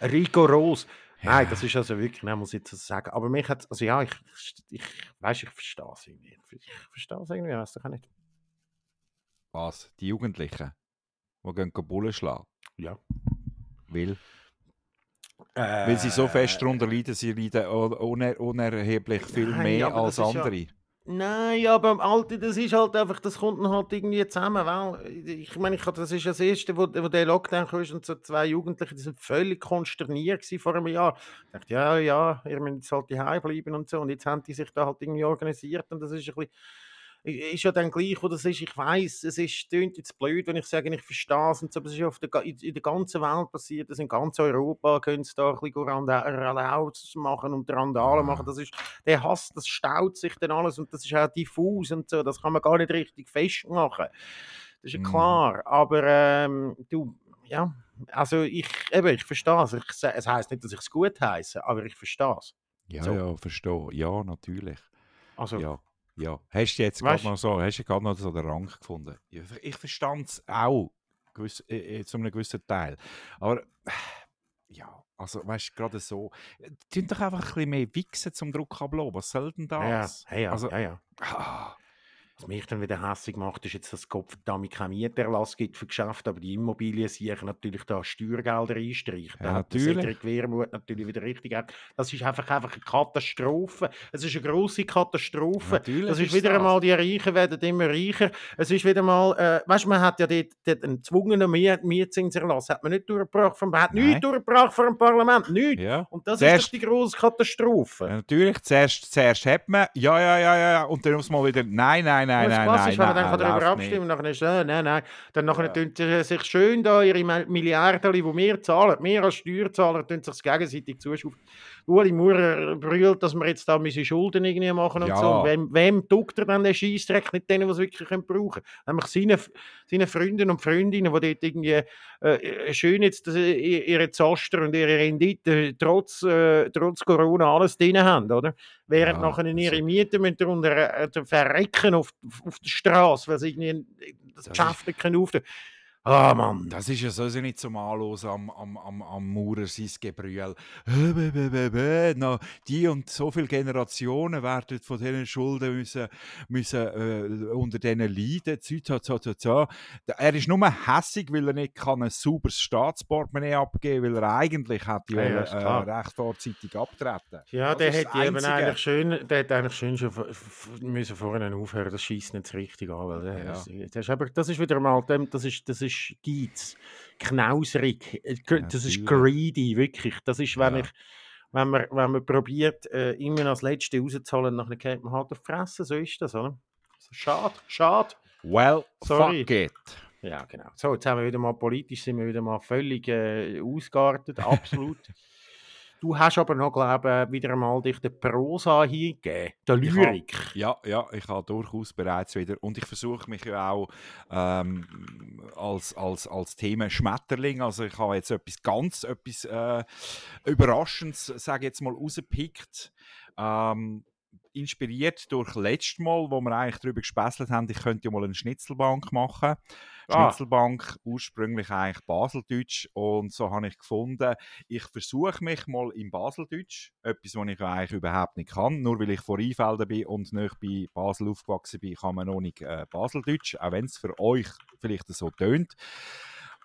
Rigoros. Nein, das ist also wirklich, nein, muss ich jetzt sagen. Aber mich hat, also ja, ich, ich weiß, ich verstehe es irgendwie. Ich verstehe es irgendwie, weiß doch auch nicht. Was? Die Jugendlichen, die gehen Bullen schlagen. Ja. Weil, weil sie Äh, so fest darunter leiden, sie leiden un- uner unerheblich viel Nein, mehr als ist ja- andere. Nein, aber Alter, das ist halt einfach, das kommt dann halt irgendwie zusammen, weil ich meine, ich, das ist das Erste, wo, wo der Lockdown kam und so zwei Jugendliche, die sind völlig konsterniert vor einem Jahr. Ich dachte, ja, ja, ihr müsst jetzt halt daheim bleiben und so und jetzt haben die sich da halt irgendwie organisiert und das ist ein bisschen, ist ja dann gleich, wo das ist, ich weiß, es ist, klingt jetzt blöd, wenn ich sage, ich verstehe es und so, aber es ist ja auf der, in in der ganzen Welt passiert, das in ganz Europa können sie da ein bisschen Randa- Randals machen und Randale machen, das ist, der Hass, das staut sich dann alles und das ist auch diffus und so, das kann man gar nicht richtig festmachen. Das ist ja Mhm. klar, aber ähm, du, ja, also ich, eben, ich verstehe es. Ich, es heisst nicht, dass ich es gut heiße, aber ich verstehe es. Ja, So. ja, verstehe. Ja, natürlich. Also, Ja, ja. Hast du jetzt gerade noch so, hast du gerade noch so den Rang gefunden? Ich, ich verstand es auch, gewiss, äh, äh, zu einem gewissen Teil. Aber, ja, also, weißt du, gerade so, tun doch einfach ein bisschen mehr wichsen zum Druck ablassen. Was soll denn ja, ja, das? ja, ja, Also- ja, ja. Ah, Was mich dann wieder hässlich macht, ist jetzt, dass es Gott verdammt keinen Mieterlass gibt für Geschäfte, aber die Immobilien sich natürlich da Steuergelder einstreichen. Ja, Da hat natürlich. Wermuth natürlich wieder richtig. Das ist einfach, einfach eine Katastrophe. Es ist eine grosse Katastrophe. natürlich Das ist wieder das. einmal, die Reichen werden immer reicher. Es ist wieder mal, äh, weißt du, man hat ja dort, dort einen gezwungenen Miet Mietzinserlass, hat man nicht durchgebracht, vom, hat nichts durchgebracht vor dem Parlament, nichts. Ja. Und das Zuerst- ist die grosse Katastrophe. Ja, natürlich, zuerst, zuerst hat man, ja, ja, ja, ja, und dann muss man wieder, nein, nein, nein, das nein, klassisch, nein, wenn man dann nein, kann darüber abstimmen und dann ist äh, nein, nein. Dann nachher Ja. tun sie sich schön da ihre Mi- Milliarden, die wir zahlen, wir als Steuerzahler, tun sich gegenseitig zuschaufeln. Ueli Maurer brüllt, dass wir jetzt da müssen Schulden irgendwie machen und Ja. so. Und wem, wem tut er dann den Scheissdreck? Nicht denen, die es wirklich können brauchen können. Nämlich seinen, seinen Freunden und Freundinnen, die dort irgendwie äh, schön jetzt äh, ihre Zaster und ihre Rendite trotz, äh, trotz Corona alles drin haben, oder? Während Ja, nachher ihre also- Miete müssen darunter äh, verrecken auf, auf der Straße, weil sie irgendwie das Das Geschäft nicht können auftun. Ah, Mann. Das ist ja sowieso nicht zum Anlosen am, am, am, am Maurer sein Gebrüll. Na, die und so viele Generationen werden von diesen Schulden müssen, müssen äh, unter denen leiden. Za, za, za, za. Er ist nur hässig, weil er nicht kann ein sauberes Staatsportemonnaie abgeben kann, weil er eigentlich hätte Ja, ja, ist äh, recht vorzeitig abtreten Ja, Das der ist hätte eben eigentlich schön, der hätte eigentlich schön schon müssen vorne aufhören. Das schießt nicht so richtig an, weil Ja. das, das, ist aber, das ist wieder mal, das ist, das ist Geiz, knauserig, äh, das ist greedy, wirklich. Das ist, wenn ich, wenn man, wenn man probiert, äh, immer als Letzte rauszuholen, dann geht man halt auf die Fresse, so ist das, oder? So, Schade, schade. Well, Sorry. fuck it. Ja, genau. So, jetzt haben wir wieder mal politisch, sind wir wieder mal völlig äh, ausgeartet, absolut. du hast aber noch, glaube ich, wieder einmal dich der Prosa hingegeben, der Lyrik. Ja, ja, ich habe durchaus bereits wieder. Und ich versuche mich ja auch ähm, als, als, als Thema Schmetterling. Also ich habe jetzt etwas ganz etwas äh, Überraschendes, sage ich jetzt mal, rausgepickt. Ähm, inspiriert durch letztes Mal, wo wir eigentlich darüber gespässelt haben, ich könnte ja mal eine Schnitzelbank machen. Ah. Schnitzelbank, ursprünglich eigentlich Baseldeutsch. Und so habe ich gefunden, ich versuche mich mal im Baseldeutsch, etwas, was ich eigentlich überhaupt nicht kann. Nur weil ich vor Rheinfelden bin und nicht bei Basel aufgewachsen bin, kann man noch nicht äh, Baseldeutsch, auch wenn es für euch vielleicht so tönt.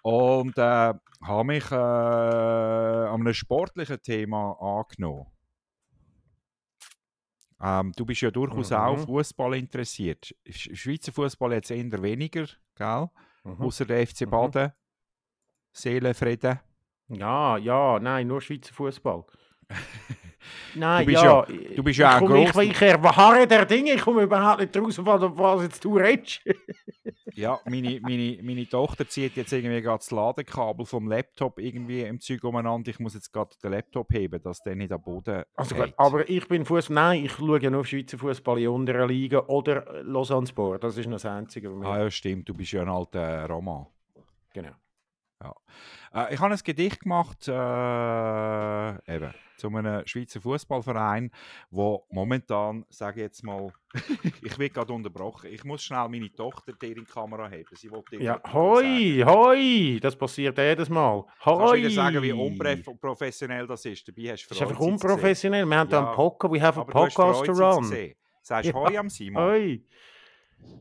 Und äh, habe mich äh, an einem sportlichen Thema angenommen. Ähm, du bist ja durchaus auch Mhm. Fußball interessiert. Sch Schweizer Fußball jetzt eher weniger, gell? Mhm. Außer der FC Mhm. Baden. Seelenfrieden. Ja, ja, nein, nur Schweizer Fußball. Nein, bist ja, du bist ja ich, auch komme- ich, ich erwahre der Dinge, ich komme überhaupt nicht raus, was, was jetzt du redest. Ja, meine, meine, meine Tochter zieht jetzt irgendwie gerade das Ladekabel vom Laptop irgendwie im Zeug umeinander. Ich muss jetzt gerade den Laptop heben, dass der nicht am Boden Also gut, geht. aber ich bin Fußball, nein, ich schaue ja nur auf Schweizer Fußball in unteren Liga oder äh, Lausanne Sport, das ist noch das Einzige. was mir- Ah ja, stimmt, du bist ja ein alter Roman. Genau. Äh, ich habe ein Gedicht gemacht, äh, eben, zu einem Schweizer Fußballverein, wo momentan, sage ich jetzt mal, ich werde gerade unterbrochen. Ich muss schnell meine Tochter dir in die Kamera heben. Sie wollte dir Ja, etwas sagen. hoi, hoi, das passiert jedes Mal. Hoi. Kannst du sagen, wie unprofessionell das ist? Dabei hast du Das ist einfach Freude, unprofessionell. Wir haben da Ja, einen Podcast, we have a podcast to Freude, run. Sagst Ja. Hoi am Simon? Hoi,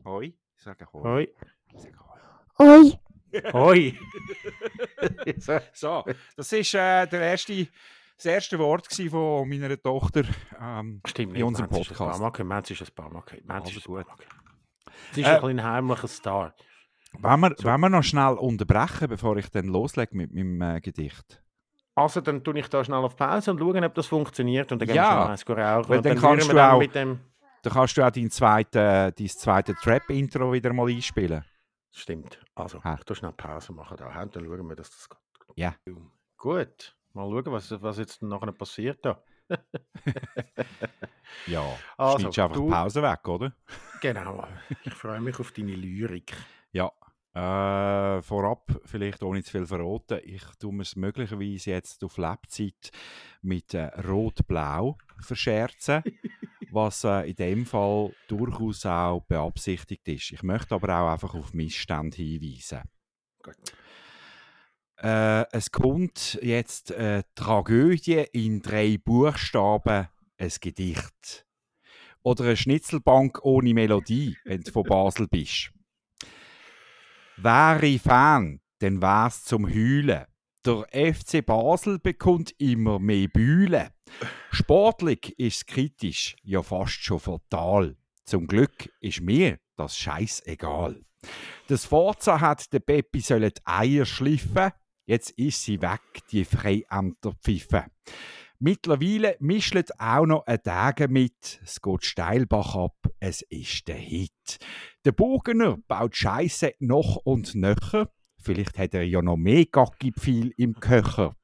Hoi? Ich sage Hoi. hoi, Ich sage Hoi. Oi. hoi. so, So, das ist äh, der erste, das erste Wort von meiner Tochter. Ähm, Stimmt in unserem Mensch Podcast. Mensch ist ein paar Mal gehört, Mensch ist ein paar gut. Mal gehört. Sie ist Äh, ein bisschen heimlicher Star. Wenn wir, wenn wir noch schnell unterbrechen, bevor ich dann loslege mit meinem äh, Gedicht. Also, dann tue ich da schnell auf Pause und schaue, ob das funktioniert. Und dann gehen wir Ja, schnell eins rauchen. weil dann dann kannst wir du dann auch- Mit dem Da kannst du auch dein zweites dein zweite Trap-Intro wieder mal einspielen. Stimmt. Also, Ha. ich tue schnell Pause machen da. Und dann schauen wir, dass das geht. Ja. Gut. Mal schauen, was, was jetzt nachher passiert da. Ja, Also, schneidest einfach du- Pause weg, oder? Genau. Ich freue mich auf deine Lyrik. Ja. Äh, vorab, vielleicht ohne zu viel verraten, ich tue mir es möglicherweise jetzt auf Lebzeit mit äh, Rot-Blau verscherzen, was äh, in dem Fall durchaus auch beabsichtigt ist. Ich möchte aber auch einfach auf Missstände hinweisen. Gut. Äh, es kommt jetzt eine Tragödie in drei Buchstaben, ein Gedicht. Oder eine Schnitzelbank ohne Melodie, wenn du von Basel bist. Wäre ich Fan, dann wär's zum Heulen. Der FC Basel bekommt immer mehr Bühlen. Sportlich ist kritisch, ja fast schon fatal. Zum Glück ist mir das scheißegal. Das Forza hat der Peppi sollen Eier schliffen. Jetzt ist sie weg, die Freiämterpfiffe. Mittlerweile mischelt auch noch ein Tage mit. Es geht steil ab, es ist der Hit. Der Bogener baut Scheiße noch und nöcher. Vielleicht hat er ja noch mehr Gackipfil im Köcher.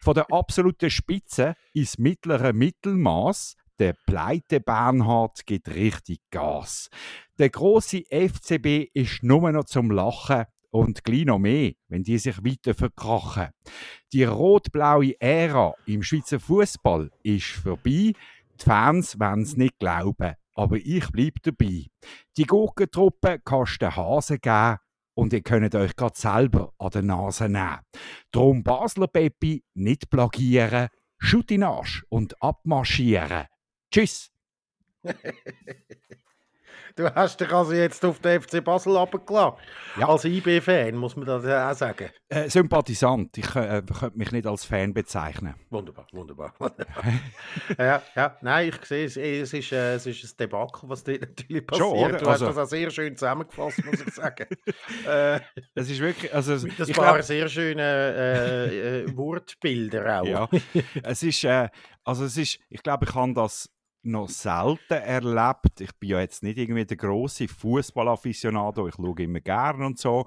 Von der absoluten Spitze ins mittlere Mittelmaß. Der pleite Bernhard gibt richtig Gas. Der große FCB ist nur noch zum Lachen und gleich noch mehr, wenn die sich weiter verkrachen. Die rot-blaue Ära im Schweizer Fußball ist vorbei. Die Fans wollen es nicht glauben, aber ich bleib dabei. Die Gurkentruppe kannst du Hasen geben. und ihr könnt euch gerade selber an der Nase nehmen. Drum Basler Peppi nicht plagieren, Schutt in Arsch und abmarschieren. Tschüss! Du hast dich also jetzt auf den FC Basel abgelassen. Ja. Als IB-Fan muss man das auch sagen. Äh, Sympathisant, ich äh, könnte mich nicht als Fan bezeichnen. Wunderbar, wunderbar. wunderbar. ja, ja, nein, ich sehe es. Es ist, äh, es ist ein Debakel, was dort natürlich passiert. Schon? Du hast Also- das auch sehr schön zusammengefasst, muss ich sagen. äh, Es ist wirklich, also ein ich paar glaub- sehr schönen äh, äh, Wortbilder auch. Ja, es ist, äh, also es ist, ich glaube, ich habe das noch selten erlebt. Ich bin ja jetzt nicht irgendwie der große Fußballafficionado. Ich schaue immer gerne und so.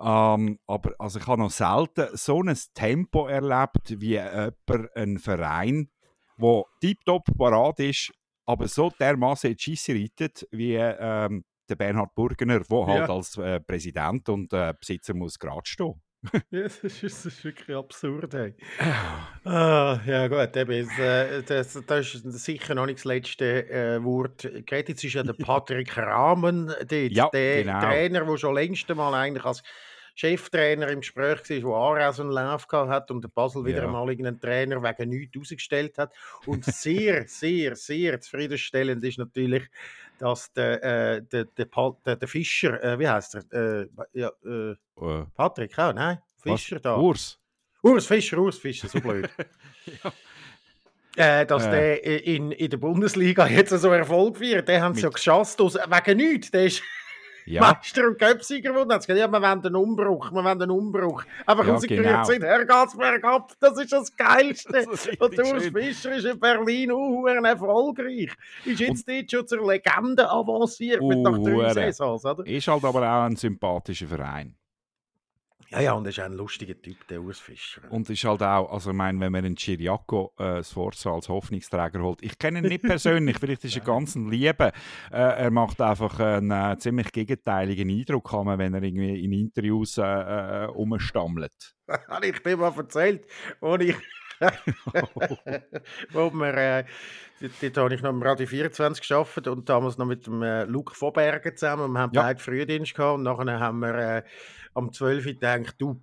Ähm, aber also ich habe noch selten so ein Tempo erlebt wie jemand, ein Verein, wo tiptop parat ist, aber so dermaßen in die Scheisse reitet wie ähm, der Bernhard Burgener, der halt Ja. als äh, Präsident und äh, Besitzer muss gerade stehen. Ja, das ist, das ist wirklich absurd. Hey. Ah, ja gut, eben, das, äh, das, das ist sicher noch nicht das letzte äh, Wort. Jetzt ist ja der Patrick Rahmen dort, Ja, der genau. Trainer, der schon längst einmal eigentlich als Cheftrainer im Gespräch war, der auch so einen Lauf gehabt hat und der Basel wieder Ja. einmal irgendeinen Trainer wegen nichts ausgestellt hat. Und sehr, sehr, sehr zufriedenstellend ist natürlich, dass der, äh, der, der, der, der Fischer, äh, wie heißt er? Äh, ja, äh, Äh, Patrick auch, nein? was? Fischer da. Urs? Urs Fischer, Urs Fischer, so blöd. Äh, dass Äh. der in, in der Bundesliga jetzt so Erfolg feiert, den haben sie ja geschasst, aus, wegen nichts. Der ist Ja. Meister und Köpsieger geworden. Hat gesagt, ja, wir wollen einen Umbruch, wir wollen einen Umbruch. Einfach Ja, rausgerührt genau. sind, Herr Gatzberg ab, das ist das Geilste. Das ist und Urs. Fischer ist in Berlin auch erfolgreich. Ist jetzt dort schon zur Legende avanciert mit nach drei. Saisons, oder? Ist halt aber auch ein sympathischer Verein. Ja, ja, und er ist auch ein lustiger Typ, der Urs Fischer. Und ist halt auch, also ich meine, wenn man einen Chiriaco äh, Sforza als Hoffnungsträger holt, ich kenne ihn nicht persönlich, vielleicht ist er ganz ein Lieber. Äh, er macht einfach einen äh, ziemlich gegenteiligen Eindruck, kann man, wenn er irgendwie in Interviews äh, äh, umstammelt. habe ich dir mal erzählt, wo ich. wo wir, äh, dort, dort habe ich noch im Radio 24 gearbeitet und damals noch mit dem äh, Luke Vorberger zusammen. Und wir haben Ja. beide Frühdienst gehabt und nachher haben wir äh, am 12 Uhr gedacht, du,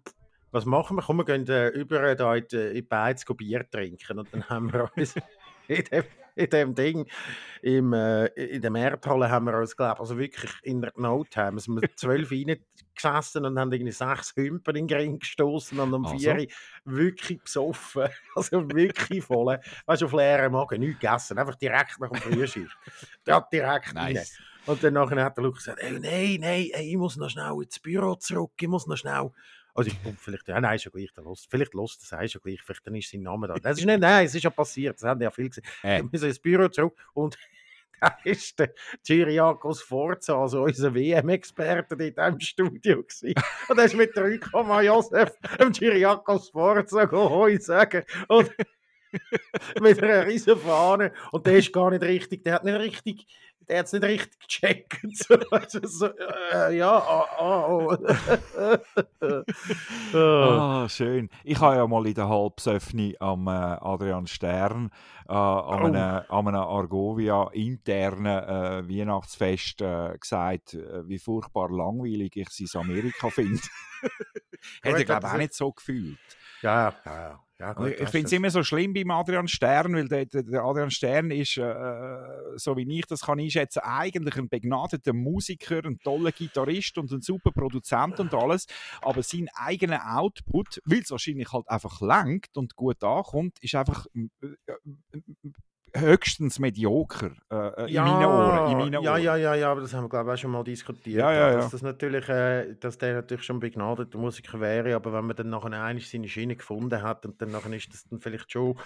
was machen wir? Komm, wir gehen äh, über da in, die- in Beiz Bier trinken. Und dann haben wir uns in dem, in dem Ding, im, äh, in der Markthalle haben wir uns, glaube also wirklich in der Not haben wir sind 12 Uhr reingesessen und haben irgendwie sechs Hümpen in den Ring gestoßen und um Also? 4 Uhr wirklich besoffen. Also wirklich voll. Weißt du, auf leeren Magen, nichts gegessen, einfach direkt nach dem. Ja, direkt rein. Und dann nachher hat der Luke gesagt, ey, nein, nein, ey, ich muss noch schnell ins Büro zurück, ich muss noch schnell... Also ich komm, vielleicht, ja, nein, ist ja gleich, der Lust. vielleicht lost das ist ja gleich, vielleicht dann ist sein Name da. Das ist nicht, nein, es ist ja passiert, das haben ja viele gesehen. Äh, Wir müssen ins Büro zurück und da ist der Cyriakos Forza, also unser WM-Experte, dort im Studio gewesen. Und er ist mit 3, Josef dem Cyriakos Forza Hoi sagen. Und mit einer riesen Fahne. Und der ist gar nicht richtig, der hat nicht richtig, der hat es nicht richtig gecheckt. So, also so, äh, ja, ah, ah, oh. Ah. Ah, schön. Ich habe ja mal in der Halbsöffni am äh, Adrian Stern äh, an, Oh. einem, an einem Argovia internen äh, Weihnachtsfest äh, gesagt, äh, wie furchtbar langweilig ich es in Amerika finde. Hätte ich glaube das auch nicht so gefühlt. ja, ja, ja. Gut, Ich, finde es immer so schlimm beim Adrian Stern, weil der, der, Adrian Stern ist, äh, so wie ich das kann einschätzen, eigentlich ein begnadeter Musiker, ein toller Gitarrist und ein super Produzent und alles. Aber sein eigener Output, weil es wahrscheinlich halt einfach langt und gut ankommt, ist einfach äh, äh, höchstens medioker äh, in meinen Ohren. In meinen ja, Ohren. ja, ja, ja, aber das haben wir glaube ich auch schon mal diskutiert. Ja, ja, Dass, ja. das natürlich, äh, dass der natürlich schon begnadeter Musiker wäre, aber wenn man dann nachher einig seine Schiene gefunden hat und dann nachher ist das dann vielleicht schon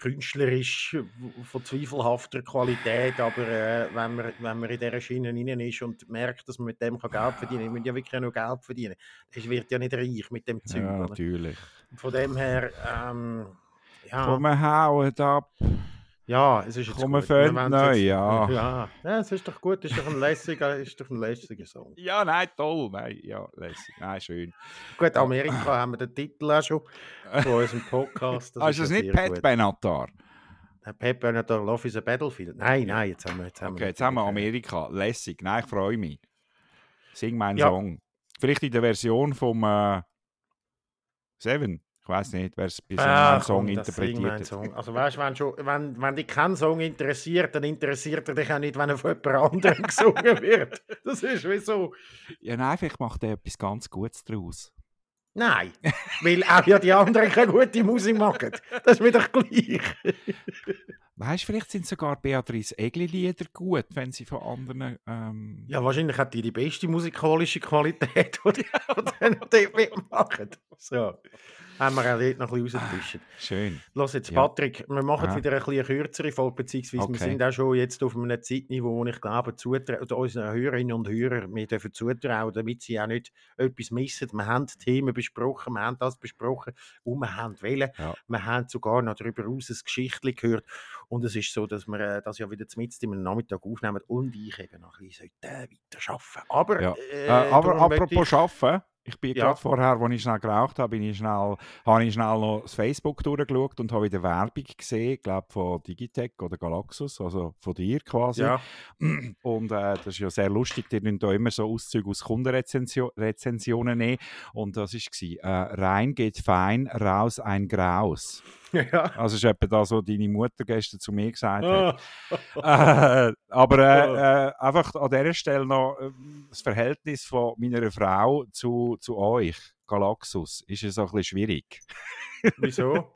künstlerisch von zweifelhafter Qualität, aber äh, wenn, man, wenn man in dieser Schiene rein ist und merkt, dass man mit dem kann Geld verdienen kann, ich will ja wirklich auch noch Geld verdienen, das wird ja nicht reich mit dem Zeug. Ja, oder? natürlich. Von dem her, ähm, ja. Komm, wir hauen ab. Ja, es ist jetzt Komm, wir gut. Neu, jetzt- ja. ja. Ja, es ist doch gut, es ist doch ein lässiger, ist doch ein lässiger Song. Ja, nein, toll. Nein, ja, lässig. Nein, schön. Gut, Amerika haben wir den Titel auch schon von unserem Podcast. ah, ist das nicht Pat gut. Benatar? Pep Benatar, Love is a Battlefield. Nein, nein, jetzt haben wir, jetzt haben Okay, wir jetzt haben wir Amerika. Lässig. Nein, ich freue mich. Sing meinen Ja. Song. Vielleicht in der Version vom äh, Seven. Ich weiß nicht, wer es bis Ah, Song komm, interpretiert. Song. Also weißt wenn, schon- wenn, wenn dich kein Song interessiert, dann interessiert er dich auch nicht, wenn er von jemand anderem gesungen wird. Das ist wieso. Ja, nein, vielleicht macht er etwas ganz Gutes daraus. Nein, weil auch ja die anderen keine gute Musik machen. Das ist mir doch gleich. Weißt du, vielleicht sind sogar Beatrice Egli-Lieder gut, wenn sie von anderen. Ähm, Ja, wahrscheinlich hat die die beste musikalische Qualität, die die die dort mitmachen. So, haben wir auch dort noch ein bisschen rausgefischt. Schön. Los jetzt, Ja. Patrick, wir machen Aha. wieder ein bisschen kürzere Folge, beziehungsweise wir Okay. sind auch schon jetzt auf einem Zeitniveau, wo ich glaube, oder unseren Hörerinnen und Hörern, wir dürfen zutrauen, damit sie auch nicht etwas missen. Wir haben Themen besprochen, wir haben das besprochen, wo wir haben wollen. Ja. Wir haben sogar noch darüber hinaus ein Geschichtchen gehört. Und es ist so, dass wir äh, das ja wieder mitten im Nachmittag aufnehmen und ich eben noch ein bisschen weiter arbeiten. Aber, Ja. äh, Äh, aber apropos Arbeiten, ich bin Ja. gerade vorher, als ich schnell geraucht habe, bin ich schnell, habe ich schnell noch das Facebook durchgeschaut und habe wieder Werbung gesehen, ich glaube von Digitec oder Galaxus, also von dir quasi. Ja, Und äh, das ist ja sehr lustig, die nehmen da immer so Auszüge aus Kundenrezensionen nehmen. Und das war, äh, rein geht fein, raus ein Graus. ja. Also ist etwa das, was deine Mutter gestern zu mir gesagt hat. Ah. Äh, aber äh, äh, einfach an dieser Stelle noch ähm, das Verhältnis von meiner Frau zu, zu euch, Galaxus, ist es ein bisschen schwierig. Wieso?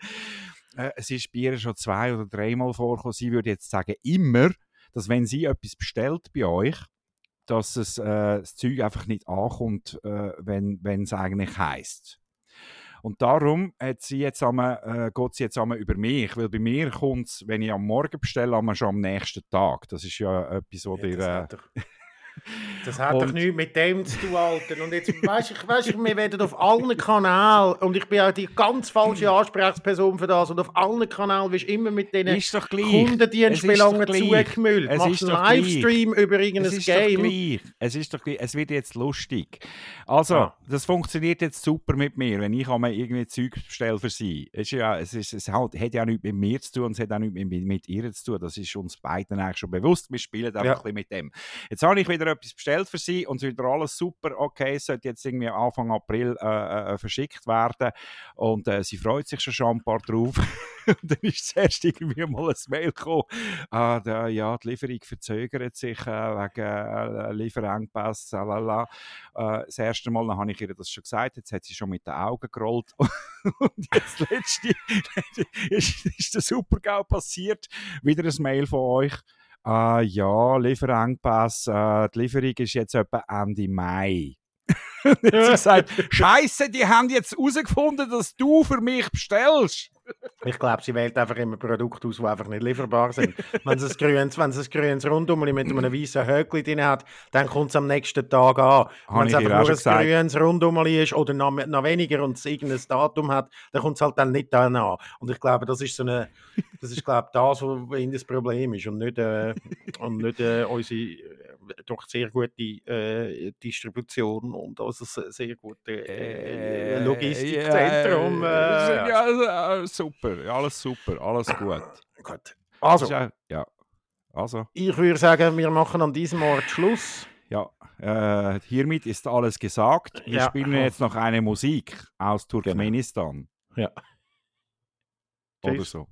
Äh, es ist bei ihr schon zwei oder dreimal vorgekommen. Sie würde jetzt sagen, immer, dass wenn sie etwas bestellt bei euch, dass es, äh, das Zeug einfach nicht ankommt, äh, wenn es eigentlich heisst. Und darum hat sie jetzt einmal, äh, geht sie jetzt einmal über mich, weil bei mir kommt es, wenn ich am Morgen bestelle, einmal schon am nächsten Tag. Das ist ja etwas, was Ja, dir... das hat hat doch und- nichts mit dem zu tun, Alter. Und jetzt, weißt du, weißt, du, wir werden auf allen Kanälen, und ich bin auch die ganz falsche Ansprechperson für das, und auf allen Kanälen wirst du immer mit gleich. Kundendienstbelangen zugemüllt. Es Machst ist einen doch gleich. Livestream über irgendein Es Game. Es ist doch gleich. Es wird jetzt lustig. Also, Ah. das funktioniert jetzt super mit mir, wenn ich einmal irgendwie Zeug bestelle für sie. Es, ist ja, es, ist, es hat, hat ja nichts mit mir zu tun und es hat auch nichts mit, mit ihr zu tun. Das ist uns beiden eigentlich schon bewusst. Wir spielen einfach Ja. ein bisschen mit dem. Jetzt habe ich wieder etwas bestellt für sie und es ist wieder alles super. Okay, es sollte jetzt irgendwie Anfang April äh, äh, verschickt werden und äh, sie freut sich schon ein paar drauf. und dann ist zuerst irgendwie mal ein Mail gekommen, ah, da, ja, die Lieferung verzögert sich äh, wegen äh, Lieferengpass, lalala. Äh, das erste Mal habe ich ihr das schon gesagt, jetzt hat sie schon mit den Augen gerollt. und jetzt letzte ist, ist der Supergau passiert, wieder ein Mail von euch. Ah, ja, Lieferengpass, äh, die Lieferung ist jetzt etwa Ende Mai. Jetzt gesagt, Scheiße, die haben jetzt herausgefunden, dass du für mich bestellst. Ich glaube, sie wählt einfach immer Produkte aus, die einfach nicht lieferbar sind. wenn sie ein grünes, wenn ein grünes Rundum mit einem weißen Höckli drin hat, dann kommt es am nächsten Tag an. Wenn es einfach nur ein gesagt. grünes Rundum ist oder noch, noch weniger und es irgendein Datum hat, dann kommt es halt dann nicht dann an. Und ich glaube, das ist so eine, das ist glaube das, was ihnen das Problem ist und nicht, äh, und nicht äh, unsere äh, doch sehr gute äh, Distribution und se- sehr gute äh, Logistikzentrum. Ja, Äh, ja, ja, super, alles super, alles gut. Gut. Also, auch- ja, also, ich würde sagen, wir machen an diesem Ort Schluss. ja, äh, hiermit ist alles gesagt. Wir Ja. spielen jetzt noch eine Musik aus Turkmenistan. Ja. Oder so.